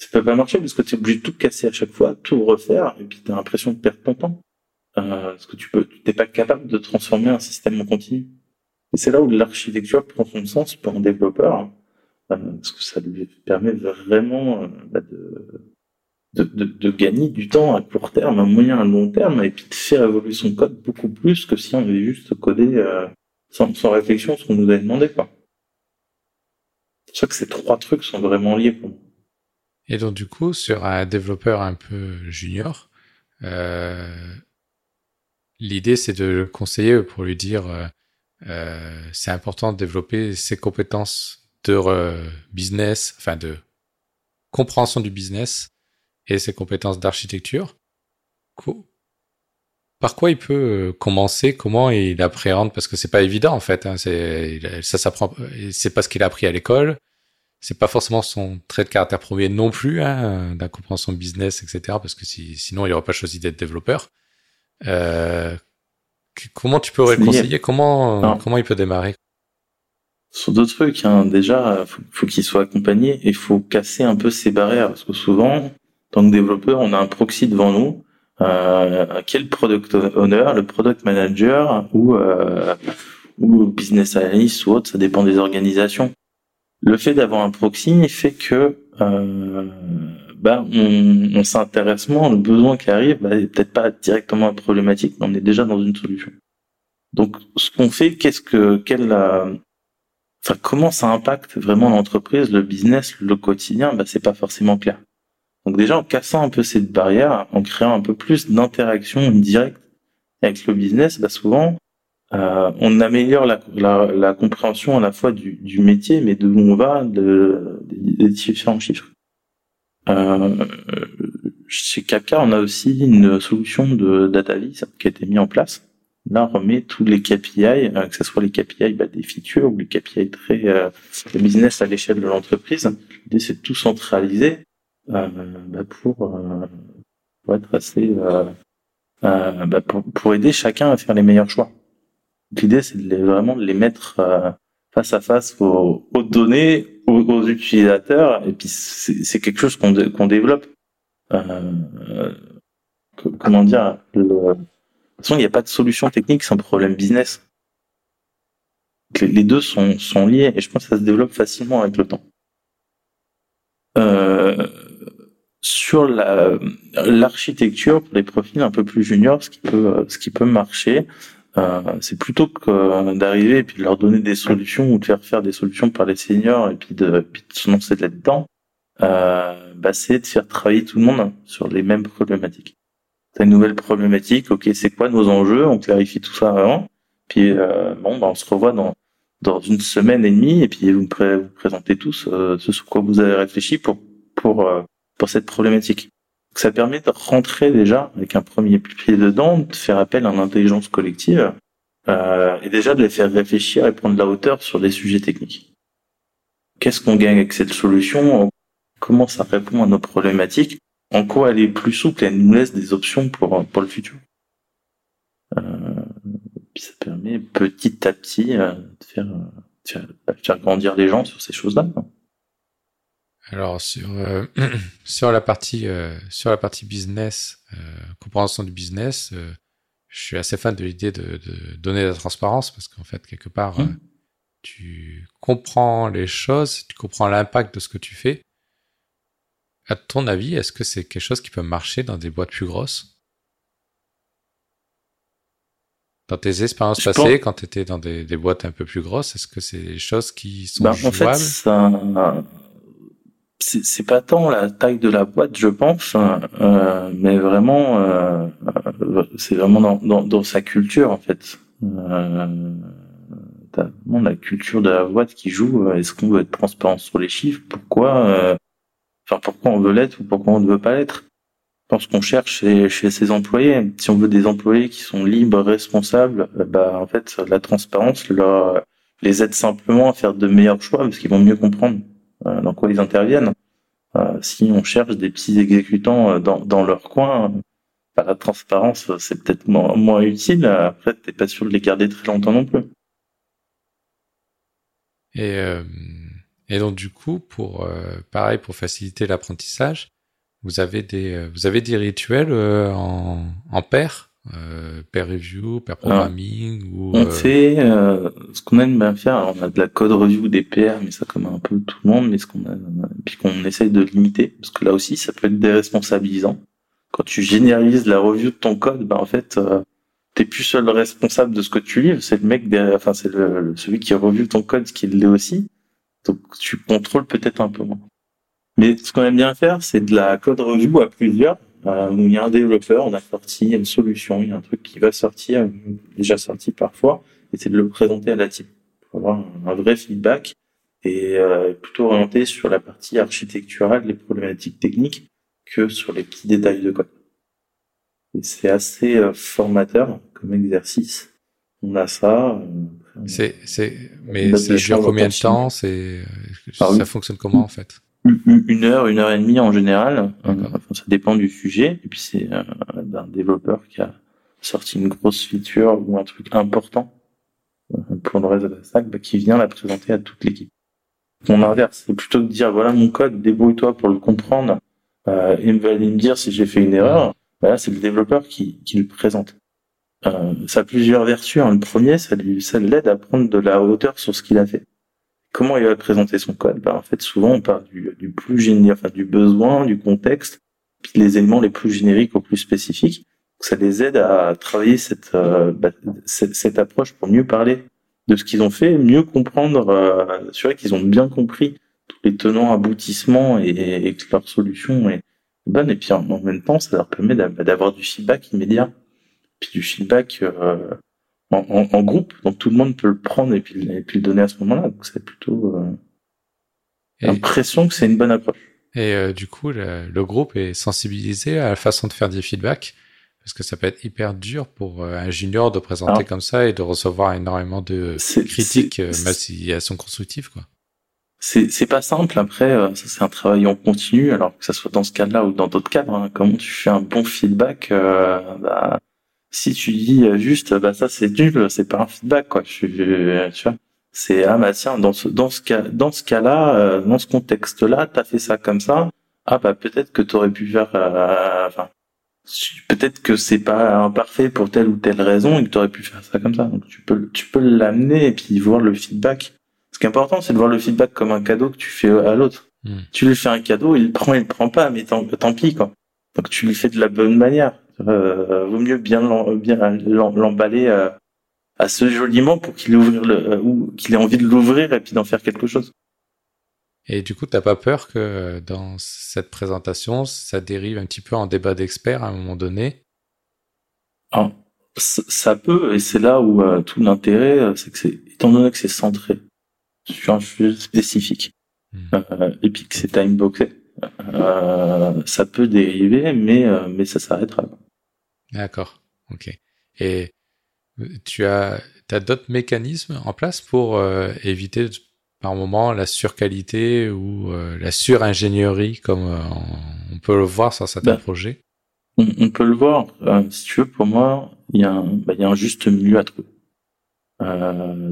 Ça peut pas marcher parce que tu es obligé de tout casser à chaque fois, tout refaire, et puis tu as l'impression de perdre ton temps. Euh, parce que tu peux, tu n'es pas capable de transformer un système en continu. Et c'est là où l'architecture prend son sens pour un développeur, euh, parce que ça lui permet vraiment euh, bah, de, de, de, de, gagner du temps à court terme, à moyen, à long terme, et puis de faire évoluer son code beaucoup plus que si on avait juste codé euh, sans, sans, réflexion ce qu'on nous avait demandé. C'est sûr que ces trois trucs sont vraiment liés pour moi. Et donc du coup, sur un développeur un peu junior, euh, l'idée c'est de le conseiller pour lui dire euh, euh, c'est important de développer ses compétences de business, enfin de compréhension du business et ses compétences d'architecture. Par quoi il peut euh, commencer? Comment il appréhende? Parce que c'est pas évident en fait. Hein, ça s'apprend. C'est pas ce qu'il a appris à l'école. C'est pas forcément son trait de caractère premier non plus, hein, la compréhension business, etc. Parce que si, sinon il aurait pas choisi d'être développeur. Euh, comment tu peux réconcilier Comment non. comment il peut démarrer? Sur deux trucs, hein. déjà, faut, faut qu'il soit accompagné et il faut casser un peu ses barrières parce que souvent, tant que développeur, on a un proxy devant nous. Euh, quel product owner, le product manager ou euh, ou business analyst ou autre, ça dépend des organisations. Le fait d'avoir un proxy fait que euh, bah, on, s'intéresse moins, le besoin qui arrive bah, peut-être pas directement problématique, mais on est déjà dans une solution. Donc, ce qu'on fait, qu'est-ce que, quelle, euh, comment ça impacte vraiment l'entreprise, le business, le quotidien, bah, c'est pas forcément clair. Donc déjà, en cassant un peu cette barrière, en créant un peu plus d'interaction directe avec le business, bah, souvent, euh, on améliore la, la, la, compréhension à la fois du, du métier, mais de où on va, de, des, différents chiffres. Euh, chez Kafka, on a aussi une solution de DataVis qui a été mise en place. Là, on remet tous les KPI, euh, que ce soit les KPI bah, des features ou les KPI très euh, business à l'échelle de l'entreprise. L'idée, c'est de tout centraliser euh, bah, pour, euh, pour, être assez bah, pour, pour aider chacun à faire les meilleurs choix. L'idée, c'est de les, vraiment de les mettre euh, face à face aux, aux données, aux, aux, utilisateurs, et puis c'est quelque chose qu'on développe. Euh, comment dire le, De toute façon, il n'y a pas de solution technique sans problème business. Les, les, deux sont, sont liés, et je pense que ça se développe facilement avec le temps. Euh, sur l'architecture pour les profils un peu plus juniors, ce qui peut, ce qui peut marcher, euh, c'est plutôt que d'arriver et puis de leur donner des solutions ou de faire faire des solutions par les seniors et puis de, puis de se lancer là-dedans, euh, bah, c'est de faire travailler tout le monde sur les mêmes problématiques. T'as une nouvelle problématique, ok, c'est quoi nos enjeux? On clarifie tout ça avant. Puis euh, bon, bah, on se revoit dans dans une semaine et demie et puis vous me présentez tous euh, ce sur quoi vous avez réfléchi pour pour euh, pour cette problématique ça permet de rentrer déjà avec un premier pied dedans, de faire appel à l'intelligence collective euh, et déjà de les faire réfléchir et prendre de la hauteur sur des sujets techniques. Qu'est-ce qu'on gagne avec cette solution? Comment ça répond à nos problématiques? En quoi elle est plus souple et elle nous laisse des options pour pour le futur? Euh, Puis ça permet petit à petit euh, de faire, de faire, de faire grandir les gens sur ces choses-là. Alors sur euh, sur la partie euh, sur la partie business, euh, compréhension du business, euh, je suis assez fan de l'idée de, de, donner la transparence parce qu'en fait quelque part mmh. tu comprends les choses, tu comprends l'impact de ce que tu fais. À ton avis, est-ce que c'est quelque chose qui peut marcher dans des boîtes plus grosses? Dans tes expériences je passées, pense... quand tu étais dans des, des, boîtes un peu plus grosses, est-ce que c'est des choses qui sont ben, jouables en fait, ça c'est pas tant la taille de la boîte, je pense, euh, mais vraiment, euh, c'est vraiment dans, dans, dans, sa culture en fait. Euh, t'as vraiment la culture de la boîte qui joue. Est-ce qu'on veut être transparent sur les chiffres Pourquoi euh, Enfin, pourquoi on veut l'être ou pourquoi on ne veut pas l'être? Je pense qu'on cherche chez, chez ses employés. Si on veut des employés qui sont libres, responsables, bah en fait, la transparence leur, les aide simplement à faire de meilleurs choix parce qu'ils vont mieux comprendre euh, dans quoi ils interviennent. Euh, si on cherche des petits exécutants euh, dans, dans leur coin, bah, la transparence, c'est peut-être moins, moins, utile. Après, t'es pas sûr de les garder très longtemps non plus. Et, euh, et donc du coup, pour euh, pareil, pour faciliter l'apprentissage, vous avez des vous avez des rituels en, en paire? Euh, peer review, peer programming ou On euh, fait euh, ce qu'on aime bien faire. On a de la code review, des PR, mais ça comme un peu tout le monde, mais ce qu'on a, puis qu'on essaye de limiter, parce que là aussi, ça peut être déresponsabilisant. Quand tu généralises la review de ton code, ben en fait, euh, t'es plus seul responsable de ce que tu livres, c'est le mec derrière, enfin c'est le, le- celui qui review ton code qui l'est aussi. Donc tu contrôles peut-être un peu moins. Mais ce qu'on aime bien faire, c'est de la code review à plusieurs. Euh, où il y a un développeur, on a sorti une solution, il y a un truc qui va sortir, déjà sorti parfois, et c'est de le présenter à la team pour avoir un, vrai feedback et euh, plutôt orienté sur la partie architecturale, les problématiques techniques, que sur les petits détails de code. Et c'est assez euh, formateur comme exercice. On a ça. euh, c'est c'est mais ça dure combien de temps? C'est Ah ça fonctionne comment en fait? Une- heure, une heure et demie en général. D'accord. Enfin, ça dépend du sujet. Et puis c'est euh, d'un développeur qui a sorti une grosse feature ou un truc important euh, pour le reste de la stack, bah, qui vient la présenter à toute l'équipe. Mon inverse, c'est plutôt que de dire voilà mon code, débrouille-toi pour le comprendre euh, et me me dire si j'ai fait une erreur. Bah là, c'est le développeur qui, qui le présente. Euh, ça a plusieurs vertus. hein. Le premier, ça lui, ça l'aide à prendre de la hauteur sur ce qu'il a fait. Comment il va présenter son code? Bah, En fait, souvent, on part du, du plus géné- enfin, du besoin, du contexte, puis les éléments les plus génériques aux plus spécifiques. Ça les aide à travailler cette, euh, bah, cette, cette approche pour mieux parler de ce qu'ils ont fait, mieux comprendre, euh, assurer qu'ils ont bien compris tous les tenants, aboutissements et, et que leur solution est bonne. Et puis en, même temps, ça leur permet d'a- d'avoir du feedback immédiat, puis du feedback euh, en, en- en groupe, donc tout le monde peut le prendre et puis, et puis le donner à ce moment-là. Donc c'est plutôt euh, l'impression que c'est une bonne approche. Et euh, du coup, le, le groupe est sensibilisé à la façon de faire des feedbacks parce que ça peut être hyper dur pour euh, un junior de présenter Alors, comme ça et de recevoir énormément de critiques, même si elles sont constructives, quoi. C'est c'est pas simple. Après, euh, ça c'est un travail en continu. Alors que ça soit dans ce cadre-là ou dans d'autres cadres, hein. comment tu fais un bon feedback euh, bah, Si tu dis euh, juste, bah ça c'est nul, c'est pas un feedback quoi. Je, je- tu vois, c'est ah bah tiens dans ce dans ce cas dans ce cas-là, euh, dans ce contexte-là, t'as fait ça comme ça. Ah bah peut-être que t'aurais pu faire, euh, enfin peut-être que c'est pas imparfait pour telle ou telle raison et que t'aurais pu faire ça comme ça. Donc tu peux tu peux l'amener et puis voir le feedback. Ce qui est important, c'est de voir le feedback comme un cadeau que tu fais à l'autre. Hmm. Tu lui fais un cadeau, il le prend, il le prend pas, mais tant, tant pis, quoi. Donc tu lui fais de la bonne manière. Euh, vaut mieux bien l'em- bien l'em- l'emballer euh, assez joliment pour qu'il ouvre le, euh, ou qu'il ait envie de l'ouvrir et puis d'en faire quelque chose. Et du coup, t'as pas peur que dans cette présentation, ça dérive un petit peu en débat d'experts à un moment donné? Alors, ça peut, et c'est là où euh, tout l'intérêt, c'est que c'est, étant donné que c'est centré sur un sujet spécifique, Hmm. euh, et puis que c'est timeboxé, euh, ça peut dériver, mais mais ça s'arrêtera. D'accord, ok. Et euh, tu as, as d'autres mécanismes en place pour euh, éviter par moment la surqualité ou euh, la suringénierie comme euh, on peut le voir sur certains Ben, projets? On, on peut le voir. Si tu veux, pour moi, il y a un, bah, il y a un juste milieu à trouver.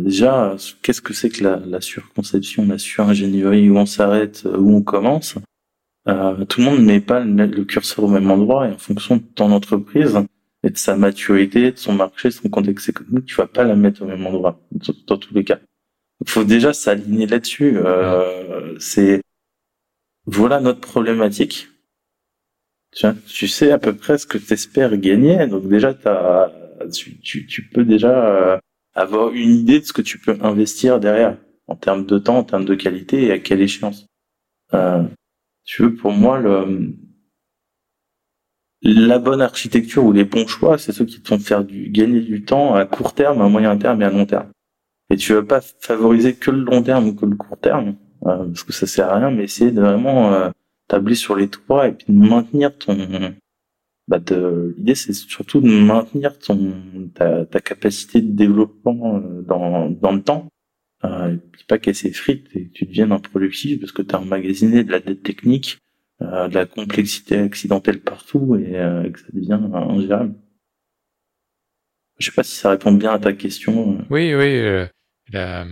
Déjà, qu'est-ce que c'est que la, la surconception, la suringénierie, où on s'arrête, où on commence? Euh, Tout le monde ne met pas le, le curseur au même endroit et en fonction de ton entreprise et de sa maturité, de son marché, de son contexte économique, tu vas pas la mettre au même endroit dans, tous les cas. Il faut déjà s'aligner là-dessus. Euh, c'est voilà notre problématique. Tu, sais à peu près ce que tu espères gagner, donc déjà t'as, tu, tu, tu peux déjà euh, avoir une idée de ce que tu peux investir derrière, en termes de temps, en termes de qualité et à quelle échéance. Euh, tu veux, pour moi, le, la bonne architecture ou les bons choix, c'est ceux qui te font faire du, gagner du temps à court terme, à moyen terme et à long terme. Et tu veux pas favoriser que le long terme ou que le court terme, euh, parce que ça sert à rien, mais essayer de vraiment euh, tabler sur les trois et puis de maintenir ton bah l'idée c'est surtout de maintenir ton ta, ta capacité de développement euh, dans dans le temps euh, et pas qu'elle s'effrite et que tu deviennes improductif parce que tu as emmagasiné de la dette technique euh, de la complexité accidentelle partout et, euh, et que ça devient ingérable je sais pas si ça répond bien à ta question Oui, oui. euh, la,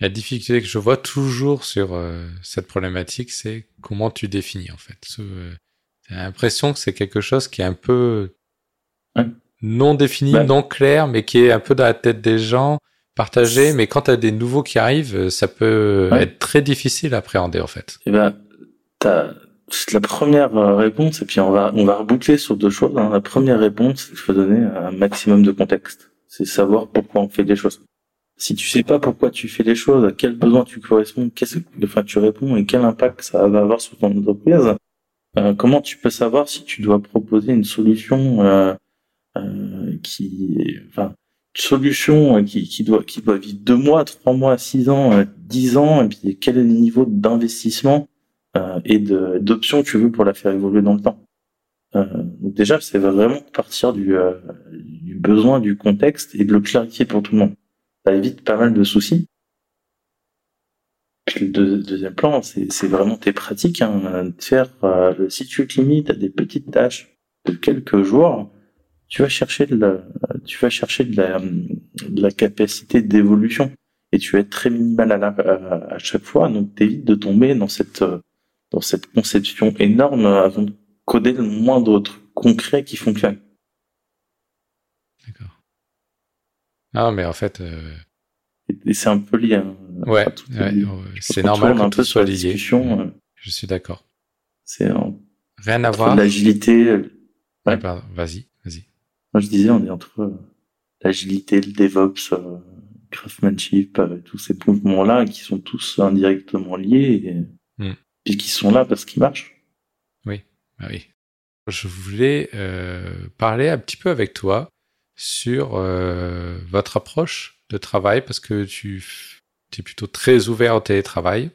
la difficulté que je vois toujours sur euh, cette problématique, c'est comment tu définis en fait. Euh, J'ai l'impression que c'est quelque chose qui est un peu non défini, Bah. non clair, mais qui est un peu dans la tête des gens, partagé. Mais quand tu as des nouveaux qui arrivent, ça peut Ouais. être très difficile à appréhender en fait. Eh ben, t'as la première euh, réponse, et puis on va on va reboucler sur deux choses. hein. La première réponse, c'est qu'il faut donner un maximum de contexte. C'est savoir pourquoi on fait des choses. Si tu sais pas pourquoi tu fais les choses, à quel besoin tu corresponds, qu'est-ce que, enfin tu réponds et quel impact ça va avoir sur ton entreprise, euh, comment tu peux savoir si tu dois proposer une solution euh, euh, qui, enfin, solution euh, qui, qui doit qui doit vivre deux mois, trois mois, six ans, euh, dix ans, et puis quel est le niveau d'investissement euh, et d'options que tu veux pour la faire évoluer dans le temps. Euh, déjà, c'est vraiment partir du, euh, du besoin, du contexte et de le clarifier pour tout le monde. Ça évite pas mal de soucis. Puis le deux- deuxième plan, c'est vraiment tes pratiques. Hein, de faire, euh, si tu te limites à des petites tâches de quelques jours, tu vas chercher de la, tu vas chercher de la, de la capacité d'évolution et tu vas être très minimal à, la, à, à chaque fois. Donc t'évites de tomber dans cette dans cette conception énorme avant de coder le moindre truc concret qui fonctionne. D'accord. Non, mais en fait, euh, Et, c'est un peu lié. hein, ouais, ouais, c'est normal un peu sur la discussion. euh, Je suis d'accord. C'est en- Rien à voir. l'agilité. euh, Ouais, pardon. Vas-y. Moi, je disais, on est entre euh, l'agilité, le DevOps, euh, craftsmanship, euh, tous ces mouvements-là qui sont tous indirectement liés et, Hmm. et qui sont là parce qu'ils marchent. Ah oui. Je voulais euh, parler un petit peu avec toi sur votre approche de travail parce que tu es plutôt très ouvert au télétravail.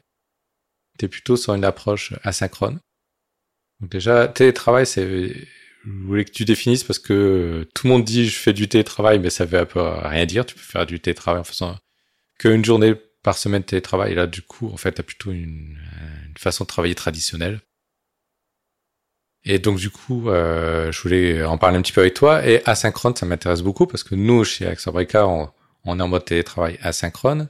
Tu es plutôt sur une approche asynchrone. Donc déjà, télétravail, c'est... Je voulais que tu définisses parce que tout le monde dit je fais du télétravail, mais ça veut peu rien dire. Tu peux faire du télétravail en faisant qu'une journée par semaine de télétravail. Et là, du coup, en fait, tu as plutôt une, une façon de travailler traditionnelle. Et donc du coup, euh, je voulais en parler un petit peu avec toi. Et asynchrone, ça m'intéresse beaucoup parce que nous, chez Axabrica, on, on est en mode télétravail asynchrone.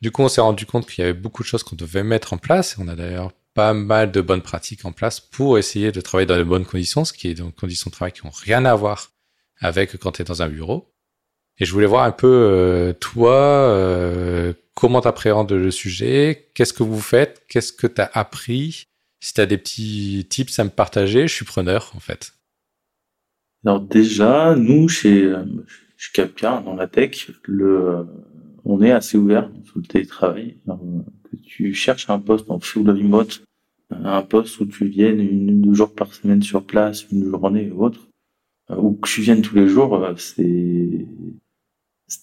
Du coup, on s'est rendu compte qu'il y avait beaucoup de choses qu'on devait mettre en place. On a d'ailleurs pas mal de bonnes pratiques en place pour essayer de travailler dans les bonnes conditions, ce qui est des conditions de travail qui n'ont rien à voir avec quand tu es dans un bureau. Et je voulais voir un peu, euh, toi, euh, comment tu appréhendes le sujet, qu'est-ce que vous faites, qu'est-ce que tu as appris, si tu as des petits tips à me partager, je suis preneur en fait. Alors déjà, nous, chez, euh, chez Capca, dans la tech, le, on est assez ouvert sur le télétravail. Tu cherches un poste en full remote, euh, un poste où tu viennes une ou deux jours par semaine sur place, une journée ou autre, euh, ou que tu viennes tous les jours, euh, c'est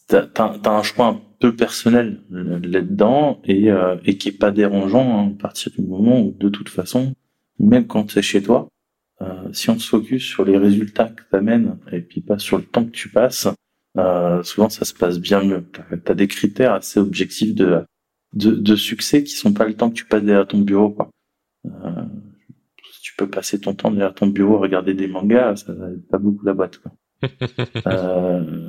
t'as t'as- t'as un choix un peu personnel là-dedans et, qui est pas dérangeant hein, à partir du moment où de toute façon, même quand c'est chez toi, si on se focus sur les résultats que tu amènes et puis pas sur le temps que tu passes, souvent ça se passe bien mieux. Tu as des critères assez objectifs de, de, de succès qui sont pas le temps que tu passes derrière ton bureau. Quoi. Euh, si tu peux passer ton temps derrière ton bureau à regarder des mangas, ça va pas beaucoup la boîte. Quoi. euh,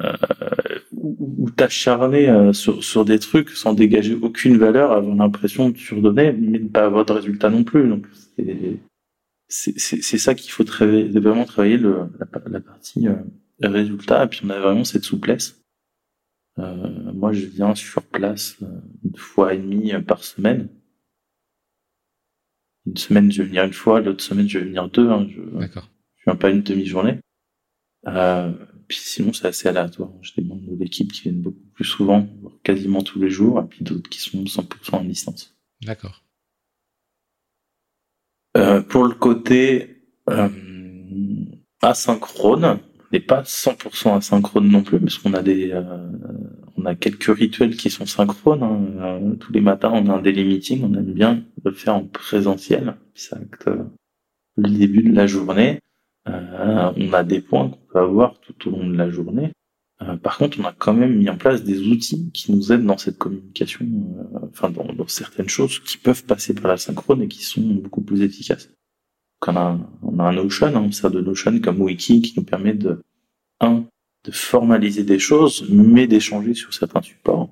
ou, ou t'acharner euh, sur, sur des trucs sans dégager aucune valeur, avoir l'impression de surdonner, mais pas avoir de résultat non plus. Donc c'est c'est c'est c'est ça qu'il faut travailler, vraiment travailler le, la, la partie euh, résultat et puis on a vraiment cette souplesse euh, moi je viens sur place euh, une fois et demie euh, par semaine. Une semaine je vais venir une fois l'autre semaine je vais venir deux hein, je, je viens pas une demi-journée. Euh, puis sinon c'est assez aléatoire. Je des membres de l'équipe qui viennent beaucoup plus souvent quasiment tous les jours et puis d'autres qui sont 100% en distance. D'accord. Euh, pour le côté euh, asynchrone, on n'est pas 100% asynchrone non plus, parce qu'on a des, euh, on a quelques rituels qui sont synchrones. hein. Euh, tous les matins, on a un daily meeting, on aime bien le faire en présentiel, ça acte euh, le début de la journée. Euh, on a des points qu'on peut avoir tout au long de la journée. Euh, par contre, on a quand même mis en place des outils qui nous aident dans cette communication, euh, enfin dans, dans certaines choses qui peuvent passer par la synchrone et qui sont beaucoup plus efficaces. On a, on a un Notion, hein, on sert de Notion comme wiki qui nous permet de, un, de formaliser des choses, mais d'échanger sur certains supports.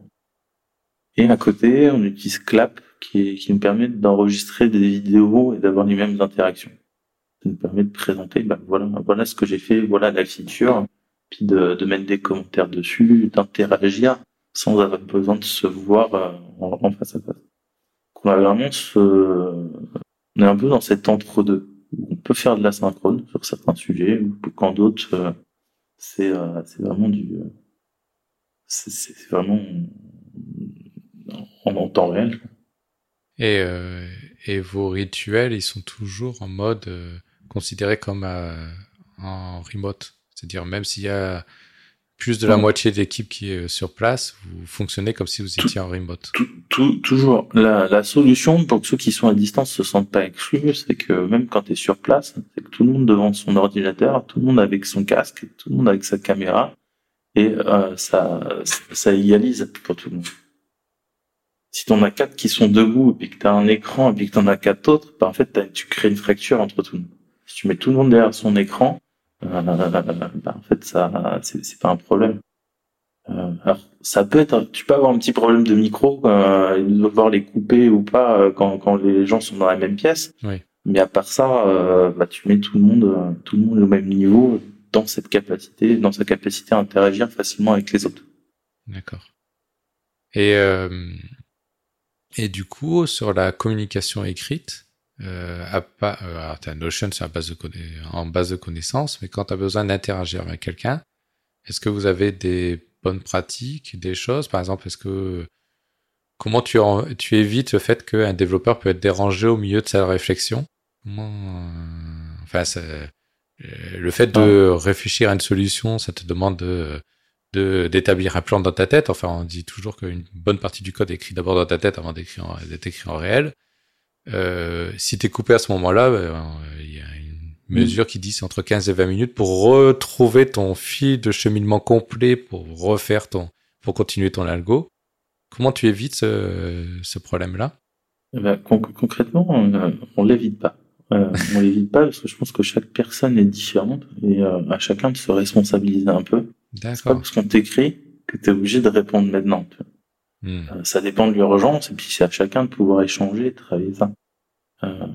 Et à côté, on utilise Clap qui, qui nous permet d'enregistrer des vidéos et d'avoir les mêmes interactions. Ça nous permet de présenter, bah, voilà, voilà ce que j'ai fait, voilà la feature, puis de, de mettre des commentaires dessus, d'interagir sans avoir besoin de se voir euh, en, face à face. On a vraiment ce, on est un peu dans cet entre-deux. On peut faire de la synchrone sur certains sujets, ou quand d'autres, euh, c'est euh, c'est vraiment du, c'est vraiment en, temps réel. Et, euh, et vos rituels, ils sont toujours en mode euh, considéré comme euh, en remote. C'est-à-dire même s'il y a plus de la moitié de l'équipe qui est sur place, vous fonctionnez comme si vous étiez en remote. Tout, toujours. La, la, solution pour ceux qui sont à distance se sentent pas exclus, c'est que même quand tu es sur place, c'est que tout le monde devant son ordinateur, tout le monde avec son casque, tout le monde avec sa caméra, et euh, ça, ça égalise pour tout le monde si t'en as quatre qui sont debout et que t'as un écran et puis que t'en as quatre autres, bah en fait tu crées une fracture entre tout le monde. Si tu mets tout le monde derrière son écran, euh, bah, en fait ça c'est pas un problème. Alors, ça peut être, tu peux avoir un petit problème de micro, euh, devoir les couper ou pas quand, quand les gens sont dans la même pièce. Mais à part ça, tu mets tout le monde, tout le monde au même niveau dans cette capacité, dans sa capacité à interagir facilement avec les autres. D'accord. Et et du coup, sur la communication écrite, euh, à pas, euh, alors as Notion sur base de en base de connaissances, mais quand tu as besoin d'interagir avec quelqu'un, est-ce que vous avez des bonnes pratiques, des choses, par exemple, est-ce que comment tu, tu évites le fait qu'un développeur peut être dérangé au milieu de sa réflexion? Comment, euh, enfin, euh, le fait de réfléchir à une solution, ça te demande de de d'établir un plan dans ta tête? Enfin, on dit toujours qu'une bonne partie du code est écrit d'abord dans ta tête avant d'être écrit en réel. Euh, si t'es coupé à ce moment-là, ben, il y a une mesure qui dit c'est entre 15 et 20 minutes pour retrouver ton fil de cheminement complet pour refaire ton, pour continuer ton algo. Comment tu évites ce, ce problème-là? Eh ben, Concrètement, on, on l'évite pas. Euh, on l'évite pas parce que je pense que chaque personne est différente et euh, à chacun de se responsabiliser un peu. C'est pas parce qu'on t'écrit que tu es obligé de répondre maintenant. Hmm. Euh, ça dépend de l'urgence et puis c'est à chacun de pouvoir échanger et travailler ça. Euh,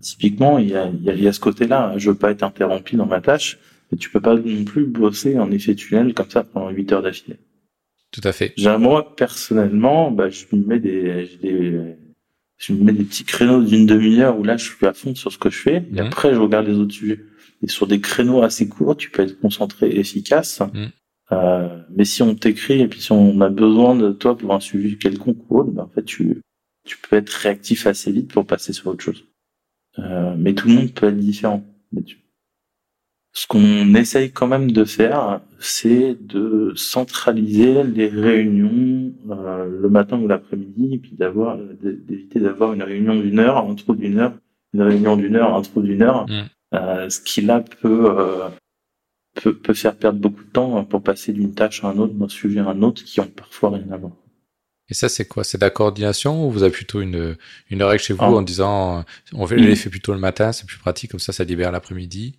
typiquement, il y a, y, a, y a, ce côté-là. Je veux pas être interrompu dans ma tâche, mais tu peux pas non plus bosser en effet tunnel comme ça pendant 8 heures d'affilée. Tout à fait. Moi, personnellement, bah, je me mets des, des, je me mets des petits créneaux d'une demi-heure où là, je suis à fond sur ce que je fais. Et hmm. après, je regarde les autres sujets. Et sur des créneaux assez courts, tu peux être concentré et efficace. Mm. Euh, mais si on t'écrit et puis si on a besoin de toi pour un suivi quelconque ou autre, ben en fait, tu, tu peux être réactif assez vite pour passer sur autre chose. Euh, mais tout le monde peut être différent. Ce qu'on essaye quand même de faire, c'est de centraliser les réunions euh, le matin ou l'après-midi, et puis d'avoir d'éviter d'avoir une réunion d'une heure, un trou d'une heure, une réunion d'une heure, un trou d'une heure. Mm. Euh, ce qui là euh, peut, peut, faire perdre beaucoup de temps pour passer d'une tâche à un autre, d'un sujet à un autre, qui ont parfois rien à voir. Et ça, c'est quoi? C'est de la coordination ou vous avez plutôt une, une règle chez vous ah. en disant on les fait plutôt le matin, c'est plus pratique, comme ça, ça libère l'après-midi?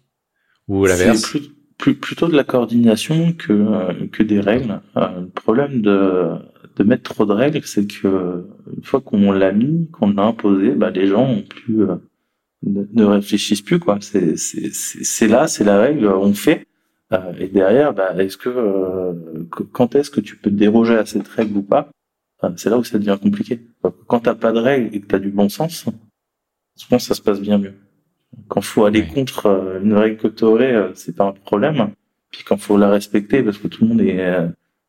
Ou l'inverse? plus, plus, Plutôt de la coordination que, que des règles. Euh, le problème de, de mettre trop de règles, c'est que une fois qu'on l'a mis, qu'on l'a imposé, bah, les gens ont plus ne, réfléchissent plus quoi. C'est là, c'est la règle, on fait. Euh, et derrière, bah, est-ce que, euh, quand est-ce que tu peux te déroger à cette règle ou pas? C'est là où ça devient compliqué. Quand t'as pas de règle et que t'as du bon sens, je pense que ça se passe bien mieux. Quand faut aller contre euh, une règle que t'aurais, c'est pas un problème. Puis quand faut la respecter, parce que tout le monde est,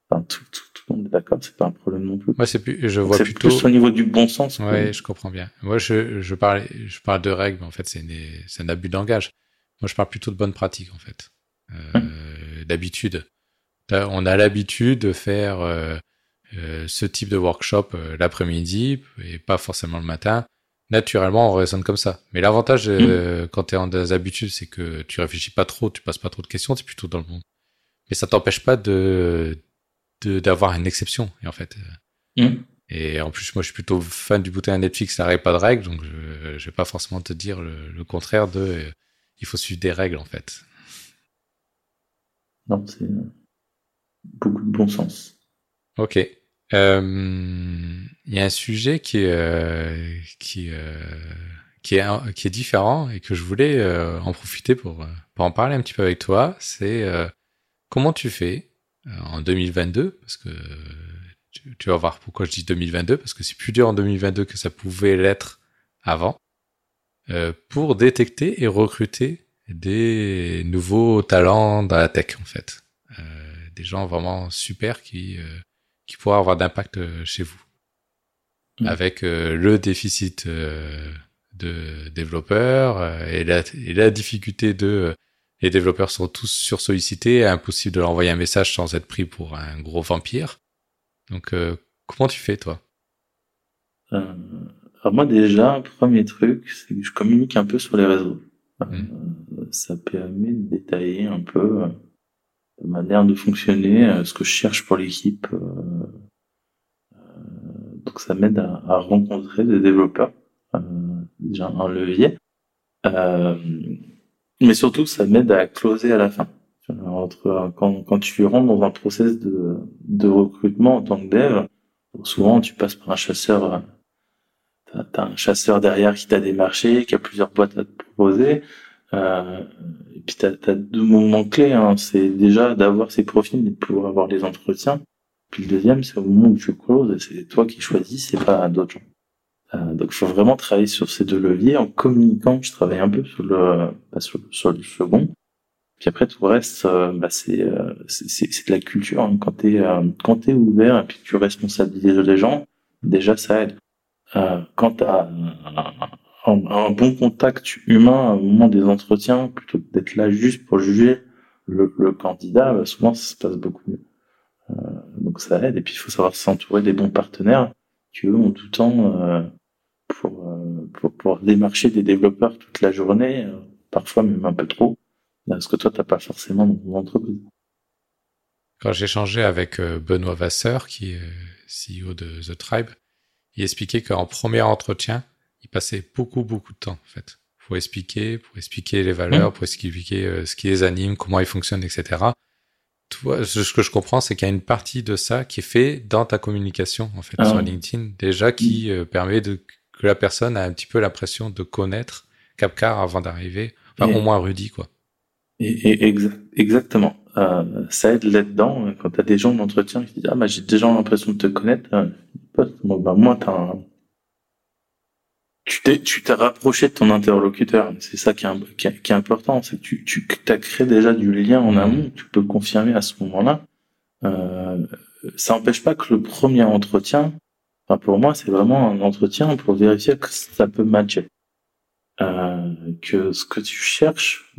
enfin, tout, tout, on est d'accord, c'est pas un problème non plus. Moi, c'est plus, je vois plutôt. plus au niveau du bon sens. Ouais, je comprends bien. Moi, je, je parle, je parle de règles, mais en fait, c'est c'est un abus de langage. Moi, je parle plutôt de bonnes pratiques, en fait. Euh, D'habitude. On a l'habitude de faire euh, euh, ce type de workshop euh, l'après-midi et pas forcément le matin. Naturellement, on raisonne comme ça. Mais l'avantage mm. quand tu es en des habitudes, c'est que tu réfléchis pas trop, tu passes pas trop de questions, tu es plutôt dans le monde. Mais ça t'empêche pas de d'avoir une exception et en fait mm. et en plus moi je suis plutôt fan du bouton Netflix ça n'arrête pas de règles donc je, je vais pas forcément te dire le, contraire de il faut suivre des règles en fait non c'est beaucoup de bon sens. Ok. Euh, il y a un sujet qui euh, qui euh, qui est qui est différent et que je voulais euh, en profiter pour pour en parler un petit peu avec toi. C'est comment tu fais en 2022 parce que tu, tu, vas voir pourquoi je dis 2022 parce que c'est plus dur en 2022 que ça pouvait l'être avant pour détecter et recruter des nouveaux talents dans la tech en fait, des gens vraiment super qui qui pourraient avoir d'impact chez vous. Mm. avec euh, le déficit euh, de développeurs euh, et la, et, la, difficulté de les développeurs sont tous sursollicités, impossible de leur envoyer un message sans être pris pour un gros vampire. Donc comment tu fais toi? Euh, Alors moi déjà, premier truc, c'est que je communique un peu sur les réseaux. Mm. ça permet de détailler un peu la manière de fonctionner, ce que je cherche pour l'équipe, donc ça m'aide à, rencontrer des développeurs, euh, déjà un levier. Euh, mais surtout, ça m'aide à closer à la fin. Entre, quand, tu rentres dans un process de recrutement en tant que dev, souvent tu passes par un chasseur, t'as as un chasseur derrière qui t'a démarché, qui a plusieurs boîtes à te proposer. Euh, et puis t'as as deux moments clés. Hein. C'est déjà d'avoir ces profils et de pouvoir avoir des entretiens. Puis le deuxième, c'est au moment où tu closes, c'est toi qui choisis, c'est pas d'autres gens. Euh, donc faut vraiment travailler sur ces deux leviers. En communiquant, je travaille un peu sur le, bah, sur, le second. Puis après tout le reste, euh, bah, c'est, euh, c'est, c'est de la culture. Hein. Quand t'es euh, quand t'es ouvert et puis que tu responsabilises les gens, déjà ça aide. Euh, quand t'as un, un, bon contact humain au moment des entretiens, plutôt que d'être là juste pour juger le, candidat, bah, souvent ça se passe beaucoup mieux. Euh, donc ça aide. Et puis il faut savoir s'entourer des bons partenaires qui eux ont tout le temps euh, pour, euh, pour, pour démarcher des développeurs toute la journée, parfois même un peu trop, parce que toi t'as pas forcément dans ton entreprise. Quand j'ai échangé avec Benoît Vasseur, qui est CEO de The Tribe, il expliquait qu'en premier entretien, il passait beaucoup beaucoup de temps en fait pour expliquer, pour expliquer les valeurs, mmh. pour expliquer ce qui les anime, comment ils fonctionnent, etc toi, ce que je comprends, c'est qu'il y a une partie de ça qui est fait dans ta communication, en fait, ah sur LinkedIn, déjà, qui euh, permet de, que la personne a un petit peu l'impression de connaître Capcar avant d'arriver, enfin, au moins Rudy, quoi. Et, et exactement. Euh, ça aide là-dedans, quand t'as des gens d'entretien qui disent, ah, bah, j'ai déjà l'impression de te connaître, euh, bah, moi, t'as un, tu t'es tu t'es rapproché de ton interlocuteur. C'est ça qui est, qui est, important c'est que tu tu as créé déjà du lien en amont tu peux confirmer à ce moment-là. Euh, ça n'empêche pas que le premier entretien enfin pour moi c'est vraiment un entretien pour vérifier que ça peut matcher euh, que ce que tu cherches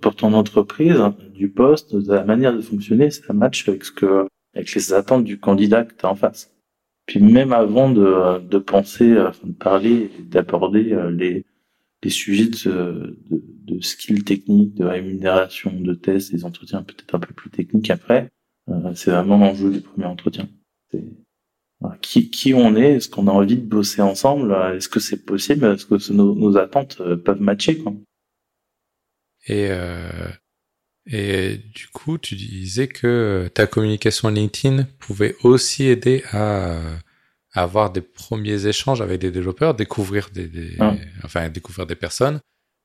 pour, ton entreprise du poste de la manière de fonctionner ça match avec ce que avec les attentes du candidat que tu as en face puis même avant de, de penser, de parler, d'aborder euh, les, les sujets de, de, de skills techniques, de rémunération, de tests, des entretiens peut-être un peu plus techniques après, euh, c'est vraiment l'enjeu du premier entretien. Qui, qui on est, est-ce qu'on a envie de bosser ensemble, est-ce que c'est possible, est-ce que nos, nos attentes euh, peuvent matcher quoi. Et euh, et du coup, tu disais que ta communication LinkedIn pouvait aussi aider à, avoir des premiers échanges avec des développeurs, découvrir des, ah. enfin découvrir des personnes.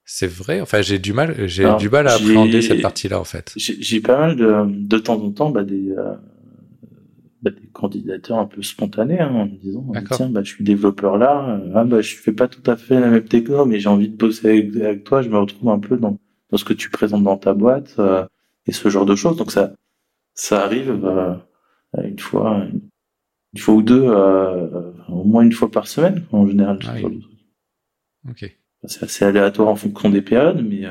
C'est vrai. Enfin, j'ai du mal, j'ai du mal à appréhender cette partie-là en fait. J'ai pas mal de, de temps en temps bah, des, euh, bah, des candidatures un peu spontanées hein, en me disant tiens bah je suis développeur là, euh, ah, bah je fais pas tout à fait la même techno, mais j'ai envie de bosser avec, avec toi. Je me retrouve un peu dans dans ce que tu présentes dans ta boîte euh, et ce genre de choses. Donc ça, ça arrive euh, une fois, une fois ou deux, euh, au moins une fois par semaine en général. Ah Ok. C'est assez aléatoire en fonction des périodes, mais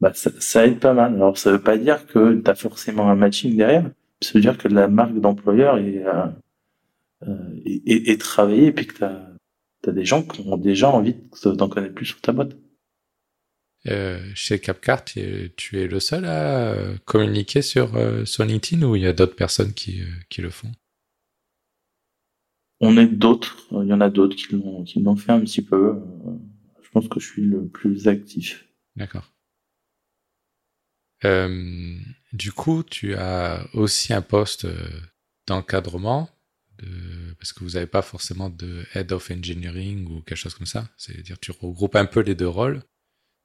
bah, ça, ça, aide pas mal. Alors ça veut pas dire que tu as forcément un matching derrière. Ça veut dire que la marque d'employeur est, est, est, est, travaillée et puis que tu as, des gens qui ont déjà envie d'en connaître plus sur ta boîte. Euh, chez Capcart, tu es le seul à euh, communiquer sur, euh, sur LinkedIn ou il y a d'autres personnes qui, qui le font? On est d'autres, il y en a d'autres qui l'ont, qui l'ont fait un petit peu. Je pense que je suis le plus actif. D'accord. Du coup, tu as aussi un poste d'encadrement de, parce que vous n'avez pas forcément de head of engineering ou quelque chose comme ça. C'est-à-dire tu regroupes un peu les deux rôles.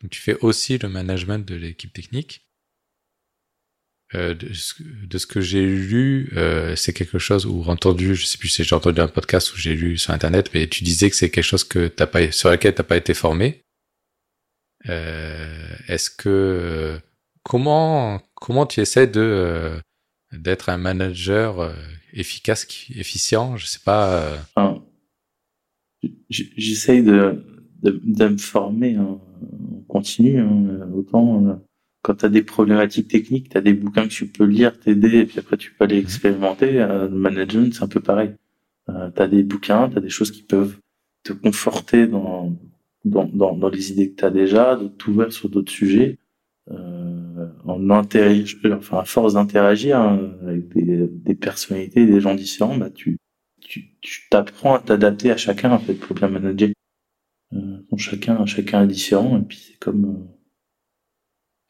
Donc tu fais aussi le management de l'équipe technique. Euh, de, ce, que j'ai lu, euh, c'est quelque chose ou entendu, je sais plus si j'ai entendu un podcast ou j'ai lu sur internet, mais tu disais que c'est quelque chose que t'as pas, sur lequel t'as pas été formé. Euh, Est-ce que euh, comment comment tu essaies de euh, d'être un manager euh, efficace, efficient? Je sais pas. Enfin, J'essaye de, de, de me former en continu, hein, autant quand tu as des problématiques techniques, tu as des bouquins que tu peux lire, t'aider, et puis après tu peux aller mhm. expérimenter. Euh, le management, c'est un peu pareil. Euh, tu as des bouquins, tu as des choses qui peuvent te conforter dans, dans, dans, dans les idées que tu as déjà, de t'ouvrir sur d'autres sujets. Euh, en enfin à force d'interagir hein, avec des, des, personnalités, des gens différents, bah tu tu t'apprends à t'adapter à chacun en fait pour bien manager. Euh, chacun chacun est différent et puis c'est comme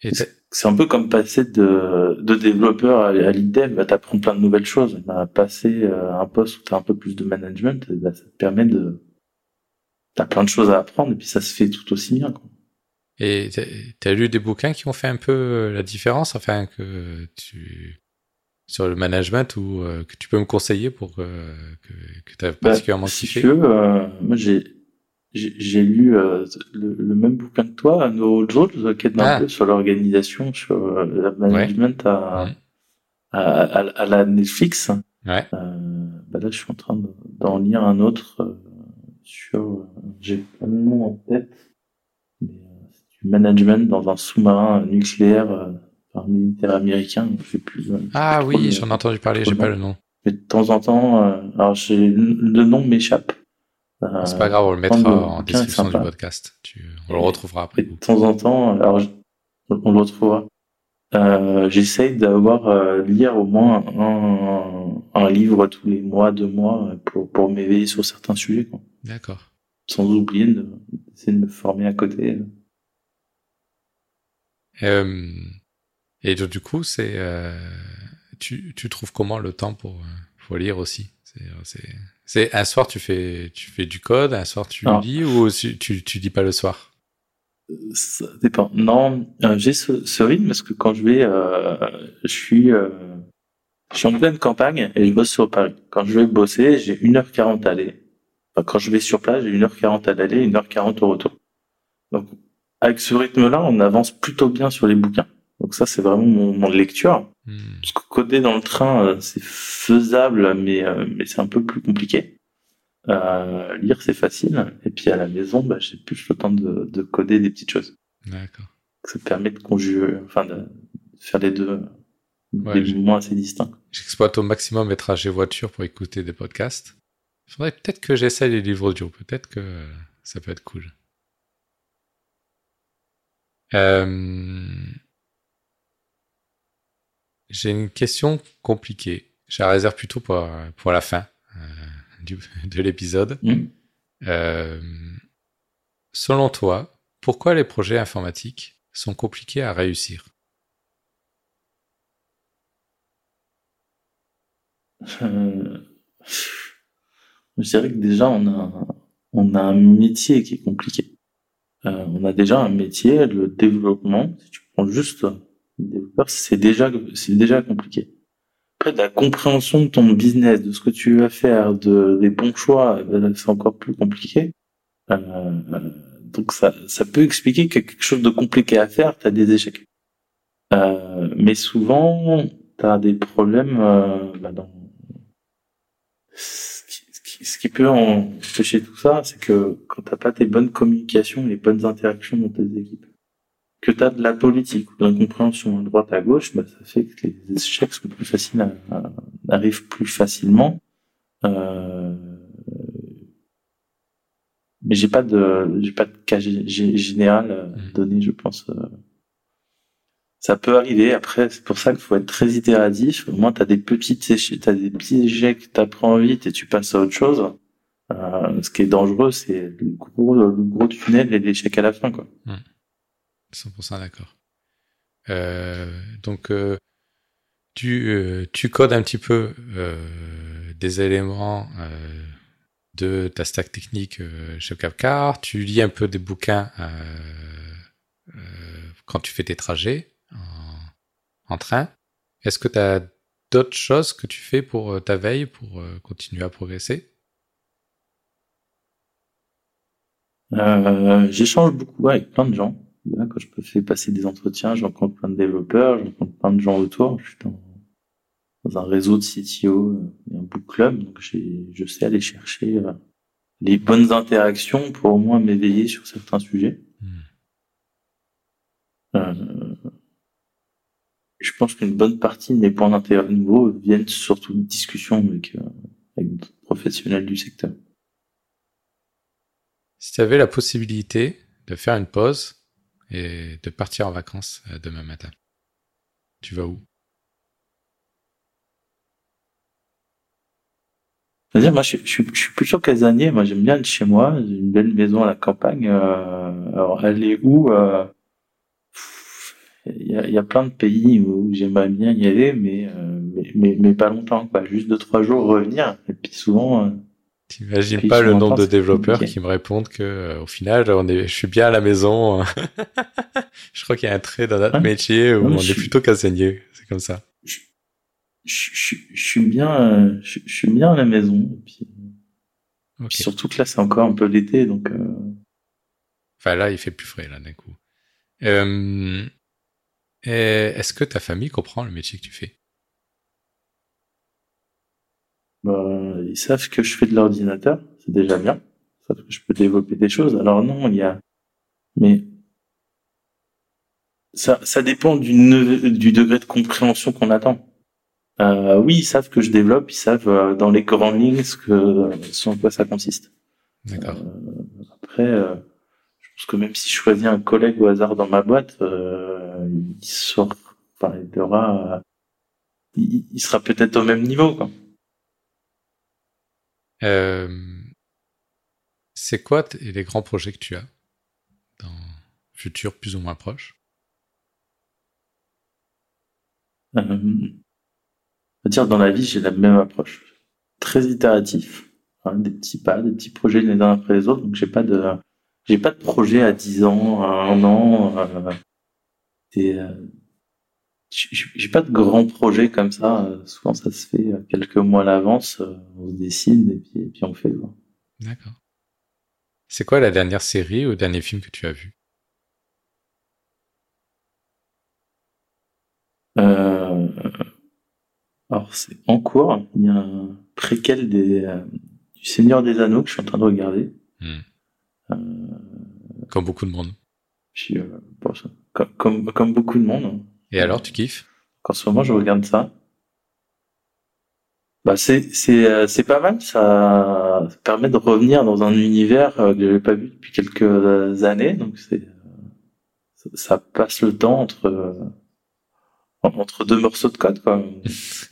euh, c'est un peu comme passer de, de développeur à, à lead dev, bah, t'apprends plein de nouvelles choses. Bah, passer euh, à un poste où t'as un peu plus de management, bah, ça te permet de, t'as plein de choses à apprendre et puis ça se fait tout aussi bien. Quoi. Et t'as lu des bouquins qui ont fait un peu euh, la différence, enfin que tu sur le management ou euh, que tu peux me conseiller pour que que t'as particulièrement si kiffé. Tu veux, moi j'ai j'ai lu euh, le, même bouquin que toi, No Jones, qui est ah. sur l'organisation, sur euh, le management à, À, à, la Netflix. Ouais. Euh, bah là, je suis en train d'en lire un autre euh, sur, j'ai pas le nom en tête, management dans un sous-marin nucléaire par militaire américain. Je sais plus. Ah oui, j'en ai entendu parler, j'ai pas le nom. Mais de temps en temps, alors j'ai le nom m'échappe. C'est pas grave, on le mettra en description du podcast. Tu, on le retrouvera après. de temps en temps, alors on le retrouvera. Euh, J'essaye d'avoir euh, lire au moins un, un, livre tous les mois, deux mois, pour, pour m'éveiller sur certains sujets. D'accord. Sans oublier d'essayer de, de, me former à côté. Euh, et donc, du coup, c'est euh, tu, tu trouves comment le temps pour, pour lire aussi? C'est c'est un soir tu fais tu fais du code, un soir tu lis ou tu tu lis pas le soir? Ça dépend. Non, euh, j'ai ce, ce, rythme parce que quand je vais, euh, je suis euh, je suis en pleine campagne et je bosse sur Paris. Quand je vais bosser, j'ai 1h40 à aller. Enfin, quand je vais sur place, j'ai 1h40 à l'aller, 1h40 au retour. Donc avec ce rythme-là, on avance plutôt bien sur les bouquins. Donc ça, c'est vraiment mon, mon lecture. Hmm. Parce que coder dans le train, euh, c'est faisable, mais, euh, mais c'est un peu plus compliqué. Euh, lire, c'est facile. Et puis à la maison, bah, j'ai plus le temps de, de coder des petites choses. D'accord. Ça permet de conjuguer, enfin, de faire les deux, ouais, des moments assez distincts. J'exploite au maximum mes trajets voiture pour écouter des podcasts. Il faudrait peut-être que j'essaie les livres audio. Peut-être que ça peut être cool. Euh... J'ai une question compliquée. Je la réserve plutôt pour, pour la fin euh, du, de l'épisode. Mmh. Euh, selon toi, pourquoi les projets informatiques sont compliqués à réussir? Je dirais que déjà, on a, on a un métier qui est compliqué. Euh, on a déjà un métier, le développement. Si tu prends juste c'est déjà, c'est déjà compliqué. Après, la compréhension de ton business, de ce que tu vas faire, de, des bons choix, ben, c'est encore plus compliqué. Euh, donc ça, ça peut expliquer a quelque chose de compliqué à faire, tu as des échecs. Euh, mais souvent, tu as des problèmes euh, bah dans... ce, qui, peut empêcher tout ça, c'est que quand t'as pas tes bonnes communications, les bonnes interactions dans tes équipes, que tu as de la politique ou de la compréhension à droite à gauche, bah, ça fait que les échecs sont plus faciles, à, arrivent plus facilement. Euh, mais j'ai pas de, j'ai pas de cas général mmh. donné, je pense. Euh. Ça peut arriver. Après, c'est pour ça qu'il faut être très itératif. Au moins, t'as des petites échecs, t'as des petits échecs, t'apprends vite et tu passes à autre chose. Euh, ce qui est dangereux, c'est le gros, le gros tunnel et l'échec à la fin, quoi. Mmh. 100% d'accord. Euh, donc, euh, tu, euh, tu codes un petit peu euh, des éléments euh, de ta stack technique chez Capcar, tu lis un peu des bouquins quand tu fais tes trajets en, train. Est-ce que tu as d'autres choses que tu fais pour ta veille, pour continuer à progresser? J'échange beaucoup avec plein de gens. Quand je peux faire passer des entretiens, je rencontre plein de développeurs, je rencontre plein de gens autour. Je suis dans un réseau de CTO, euh, un book club, donc je sais aller chercher euh, les bonnes interactions pour au moins m'éveiller sur certains sujets. Hmm. Euh, je pense qu'une bonne partie de mes points d'intérêt nouveaux viennent surtout de discussions avec, avec d'autres professionnels du secteur. Si tu avais la possibilité de faire une pause et de partir en vacances demain matin, tu vas où? C'est-à-dire, moi, je, je, je, suis plutôt casanier. Moi, j'aime bien être chez moi. J'ai une belle maison à la campagne. Euh, alors, elle est où euh, Il y, a, y, a, plein de pays où j'aimerais bien y aller, mais, euh, mais, mais, mais, pas longtemps, quoi. Juste deux, trois jours, revenir. Et puis souvent... Euh, T'imagines pas le nombre de développeurs qui me répondent que euh, au final on est, je suis bien à la maison. je crois qu'il y a un trait dans notre métier où on est plutôt casanier. C'est comme ça je, suis bien, je, suis bien à la maison. Et puis, surtout que là, c'est encore un peu l'été, donc. Enfin là, il fait plus frais là d'un coup. Euh... Est-ce que ta famille comprend le métier que tu fais? Bah, Ils savent que je fais de l'ordinateur, c'est déjà bien. Ils savent que je peux développer des choses. Alors non, il y a, mais ça, ça dépend du, du degré de compréhension qu'on attend. Euh, oui, ils savent que je développe, ils savent euh, dans les grandes lignes ce que, ce en quoi ça consiste. D'accord. Euh, après, euh, pense que même si je choisis un collègue au hasard dans ma boîte, euh, il sort, enfin, il aura, il, il sera peut-être au même niveau, quoi. c'est quoi les grands projets que tu as dans futur plus ou moins proche? Dire dans la vie, j'ai la même approche. Très itératif. Hein, des petits pas, des petits projets les uns après les autres. Donc j'ai pas de, j'ai pas de projet à 10 ans, à un an. Euh, euh, j'ai pas de grands projets comme ça. Euh, souvent, ça se fait quelques mois à l'avance. on se décide et puis, et puis on fait. D'accord. C'est quoi la dernière série ou dernier film que tu as vu? Euh, alors c'est en cours. Il y a un préquel des, euh, du Seigneur des Anneaux que je suis en train de regarder. Hmm. Euh, comme beaucoup de monde. Puis, euh, comme, comme, comme, beaucoup de monde. Et alors, tu kiffes? En ce moment, je regarde ça. Bah, c'est c'est c'est pas mal. Ça permet de revenir dans un univers que j'avais pas vu depuis quelques années. Donc c'est ça passe le temps entre entre deux morceaux de code, quoi.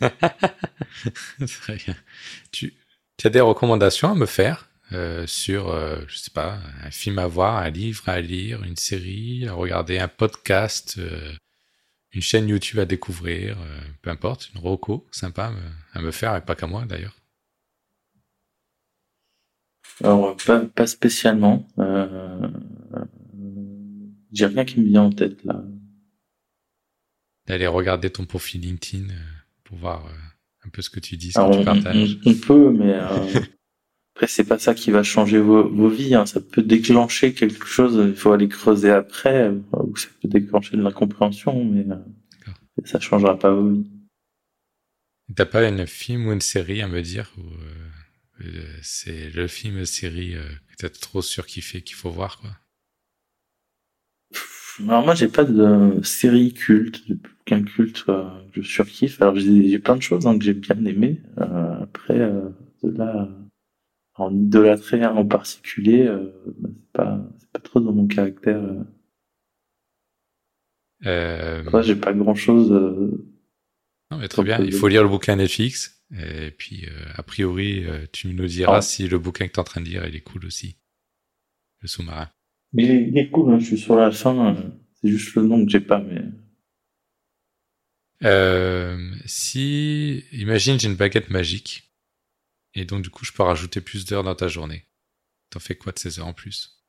Très bien. Tu, tu, as des recommandations à me faire? Euh, sur, euh, je sais pas, un film à voir, un livre à lire, une série, à regarder, un podcast, euh, une chaîne YouTube à découvrir, euh, peu importe, une roco sympa à me, faire, et pas qu'à moi d'ailleurs. Alors, pas, pas spécialement. J'ai rien qui me vient en tête là d'aller regarder ton profil LinkedIn pour voir un peu ce que tu dis, ce que tu partages. On, peut, mais après c'est pas ça qui va changer vos, vos vies. Hein. Ça peut déclencher quelque chose. Il faut aller creuser après, ou ça peut déclencher de l'incompréhension, mais ça changera pas vos vies. T'as pas un film ou une série à me dire où c'est le film série que t'as trop surkiffé qu'il faut voir quoi? Alors moi j'ai pas de série culte, de bouquin culte euh, que je surkiffe. Alors j'ai plein de choses hein, que j'ai bien aimé. Euh, après euh, de là en idolâtrer un en particulier, euh, bah, c'est pas c'est pas trop dans mon caractère. Euh... Moi j'ai pas grand chose. non mais très bien. Il faut lire le bouquin Netflix et puis a priori tu nous diras ah. si le bouquin que tu es en train de lire il est cool aussi. Le sous-marin. Mais il est cool, hein, je suis sur la fin. Euh, c'est juste le nom que j'ai pas, mais. Euh, si, imagine, j'ai une baguette magique Et donc, du coup, je peux rajouter plus d'heures dans ta journée. T'en fais quoi de ces heures en plus?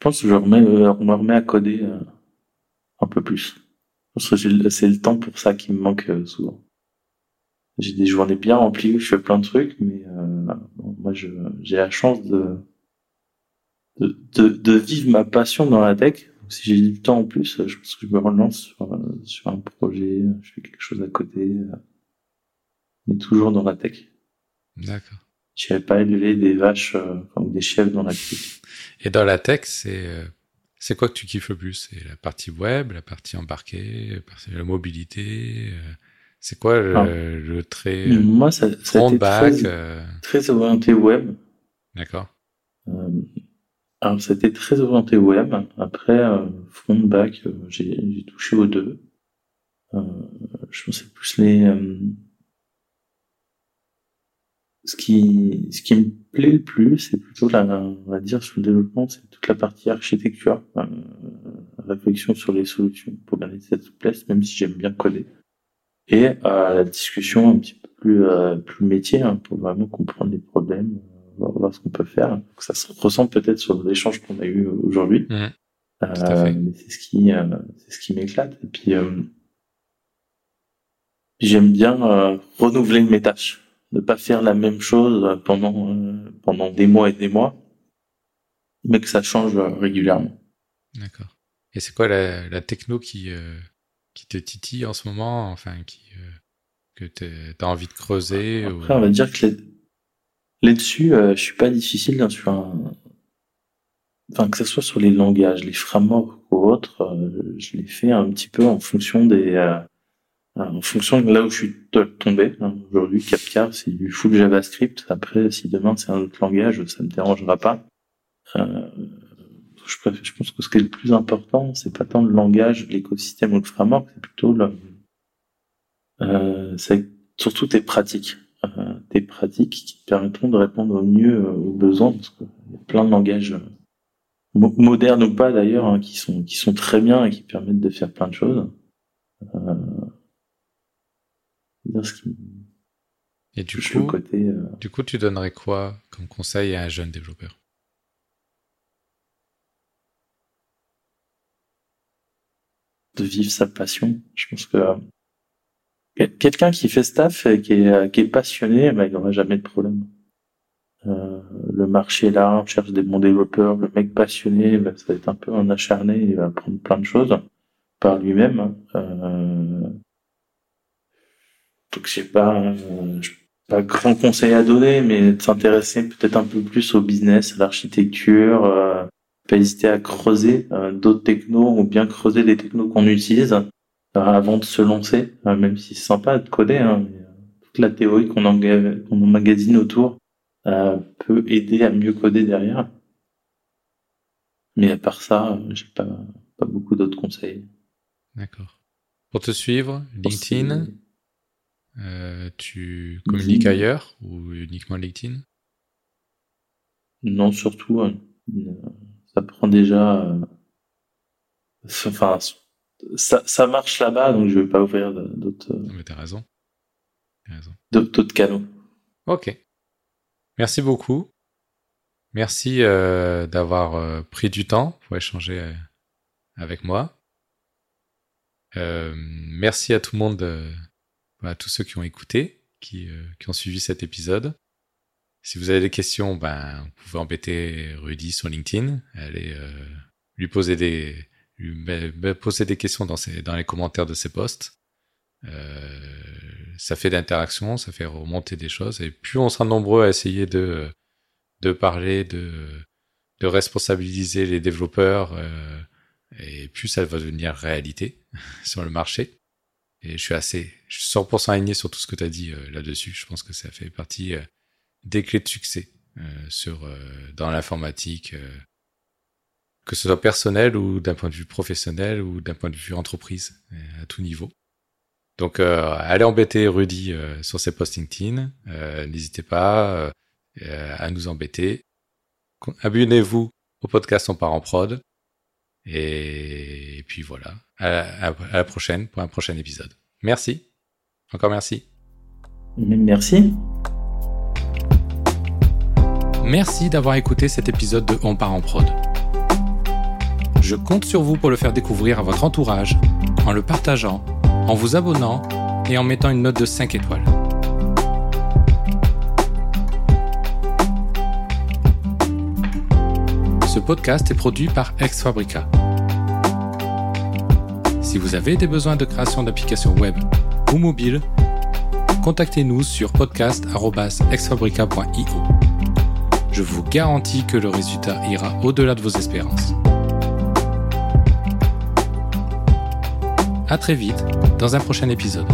Je pense que je remets, euh, on me remet à coder euh, un peu plus. Pense que c'est le temps pour ça qui me manque euh, souvent. J'ai des journées bien remplies où je fais plein de trucs, mais moi j'ai la chance de, de, de, vivre ma passion dans la tech. Si j'ai du temps en plus, je pense que je me relance sur, sur un projet, je fais quelque chose à côté, mais toujours dans la tech. D'accord. Je n'avais pas élevé des vaches ou des chefs dans la tech. Et dans la tech, c'est euh, c'est quoi que tu kiffes le plus? C'est la partie web, la partie embarquée, la mobilité euh, C'est quoi le, ah. trait Moi, ça, ça front, back très, euh? très, orienté web. D'accord. Alors, c'était très orienté web. Après, front, back, j'ai touché aux deux. je pensais plus les ce qui, ce qui me plaît le plus, c'est plutôt la, on va dire, sur le développement, c'est toute la partie architecture, euh, réflexion sur les solutions pour garder cette souplesse, même si j'aime bien coder. Et euh, la discussion un petit peu plus, euh, plus métier, hein, pour vraiment comprendre les problèmes, euh, voir, ce qu'on peut faire. Ça se ressent peut-être sur l'échange qu'on a eu aujourd'hui. Mmh. mais c'est ce qui, c'est ce qui m'éclate. Et puis, j'aime bien renouveler mes tâches ne pas faire la même chose pendant euh, pendant des mois et des mois, mais que ça change régulièrement. D'accord. Et c'est quoi la, la, techno qui euh, qui te titille en ce moment, enfin qui euh, que tu as envie de creuser Après, on va dire que là-dessus, je suis pas difficile hein, sur un... Enfin, que ce soit sur les langages, les frameworks ou autres, je les fais un petit peu en fonction des en fonction de là où je suis tombé. Hein, aujourd'hui, Capcar, c'est du full JavaScript. Après, si demain c'est un autre langage, ça me dérangera pas. Euh, je, je, pense que ce qui est le plus important, c'est pas tant le langage, l'écosystème ou le framework, c'est plutôt le, euh, c'est surtout tes pratiques. Pratiques qui permettront de répondre au mieux euh, aux besoins, parce qu'il y a plein de langages euh, modernes ou pas d'ailleurs, hein, qui sont qui sont très bien et qui permettent de faire plein de choses. Euh, et du coup, côté, euh, du coup, tu donnerais quoi comme conseil à un jeune développeur? De vivre sa passion. Je pense que quelqu'un qui fait staff et qui est, euh, qui est passionné, bah, il n'aura jamais de problème. Euh, le marché est là, on cherche des bons développeurs. Le mec passionné, bah, ça va être un peu un acharné, il va apprendre plein de choses par lui-même. Euh, donc j'ai pas, euh, pas grand conseil à donner, mais de s'intéresser peut-être un peu plus au business, à l'architecture, euh, pas hésiter à creuser euh, d'autres technos ou bien creuser les technos qu'on utilise avant de se lancer, même si c'est sympa de coder. Hein, toute la théorie qu'on emmagasine autour peut aider à mieux coder derrière. Mais à part ça, j'ai pas, pas beaucoup d'autres conseils. D'accord. Pour te suivre, LinkedIn, euh, tu communiques ailleurs ou uniquement LinkedIn? Non, surtout, euh, ça prend déjà. Euh, enfin, ça, ça marche là-bas, donc je vais pas ouvrir d'autres. Mais t'as raison. raison. D'autres canaux. Ok. Merci beaucoup. Merci d'avoir pris du temps pour échanger avec moi. merci à tout le monde à tous ceux qui ont écouté, qui, euh, qui ont suivi cet épisode. Si vous avez des questions, ben, vous pouvez embêter Rudy sur LinkedIn, allez euh, lui poser des poser des questions dans, ses, dans les commentaires de ses posts. Euh, ça fait d'interaction, ça fait remonter des choses, et plus on sera nombreux à essayer de de parler, de de responsabiliser les développeurs, euh, et plus ça va devenir réalité sur le marché. Et je suis assez, je suis 100% aligné sur tout ce que tu as dit euh, là-dessus. Je pense que ça fait partie euh, des clés de succès euh, sur dans l'informatique, que ce soit personnel ou d'un point de vue professionnel ou d'un point de vue entreprise, à tout niveau. Donc, allez embêter Rudy sur ses posts LinkedIn. N'hésitez pas à nous embêter. Abonnez-vous au podcast On part en prod. Et, puis voilà, à la prochaine pour un prochain épisode. Merci. Encore merci. Merci. Merci d'avoir écouté cet épisode de On part en prod. Je compte sur vous pour le faire découvrir à votre entourage, en le partageant, en vous abonnant et en mettant une note de 5 étoiles. Ce podcast est produit par Ex Fabrica. Si vous avez des besoins de création d'applications web ou mobiles, contactez-nous sur podcast.exfabrica.io. Je vous garantis que le résultat ira au-delà de vos espérances. À très vite dans un prochain épisode.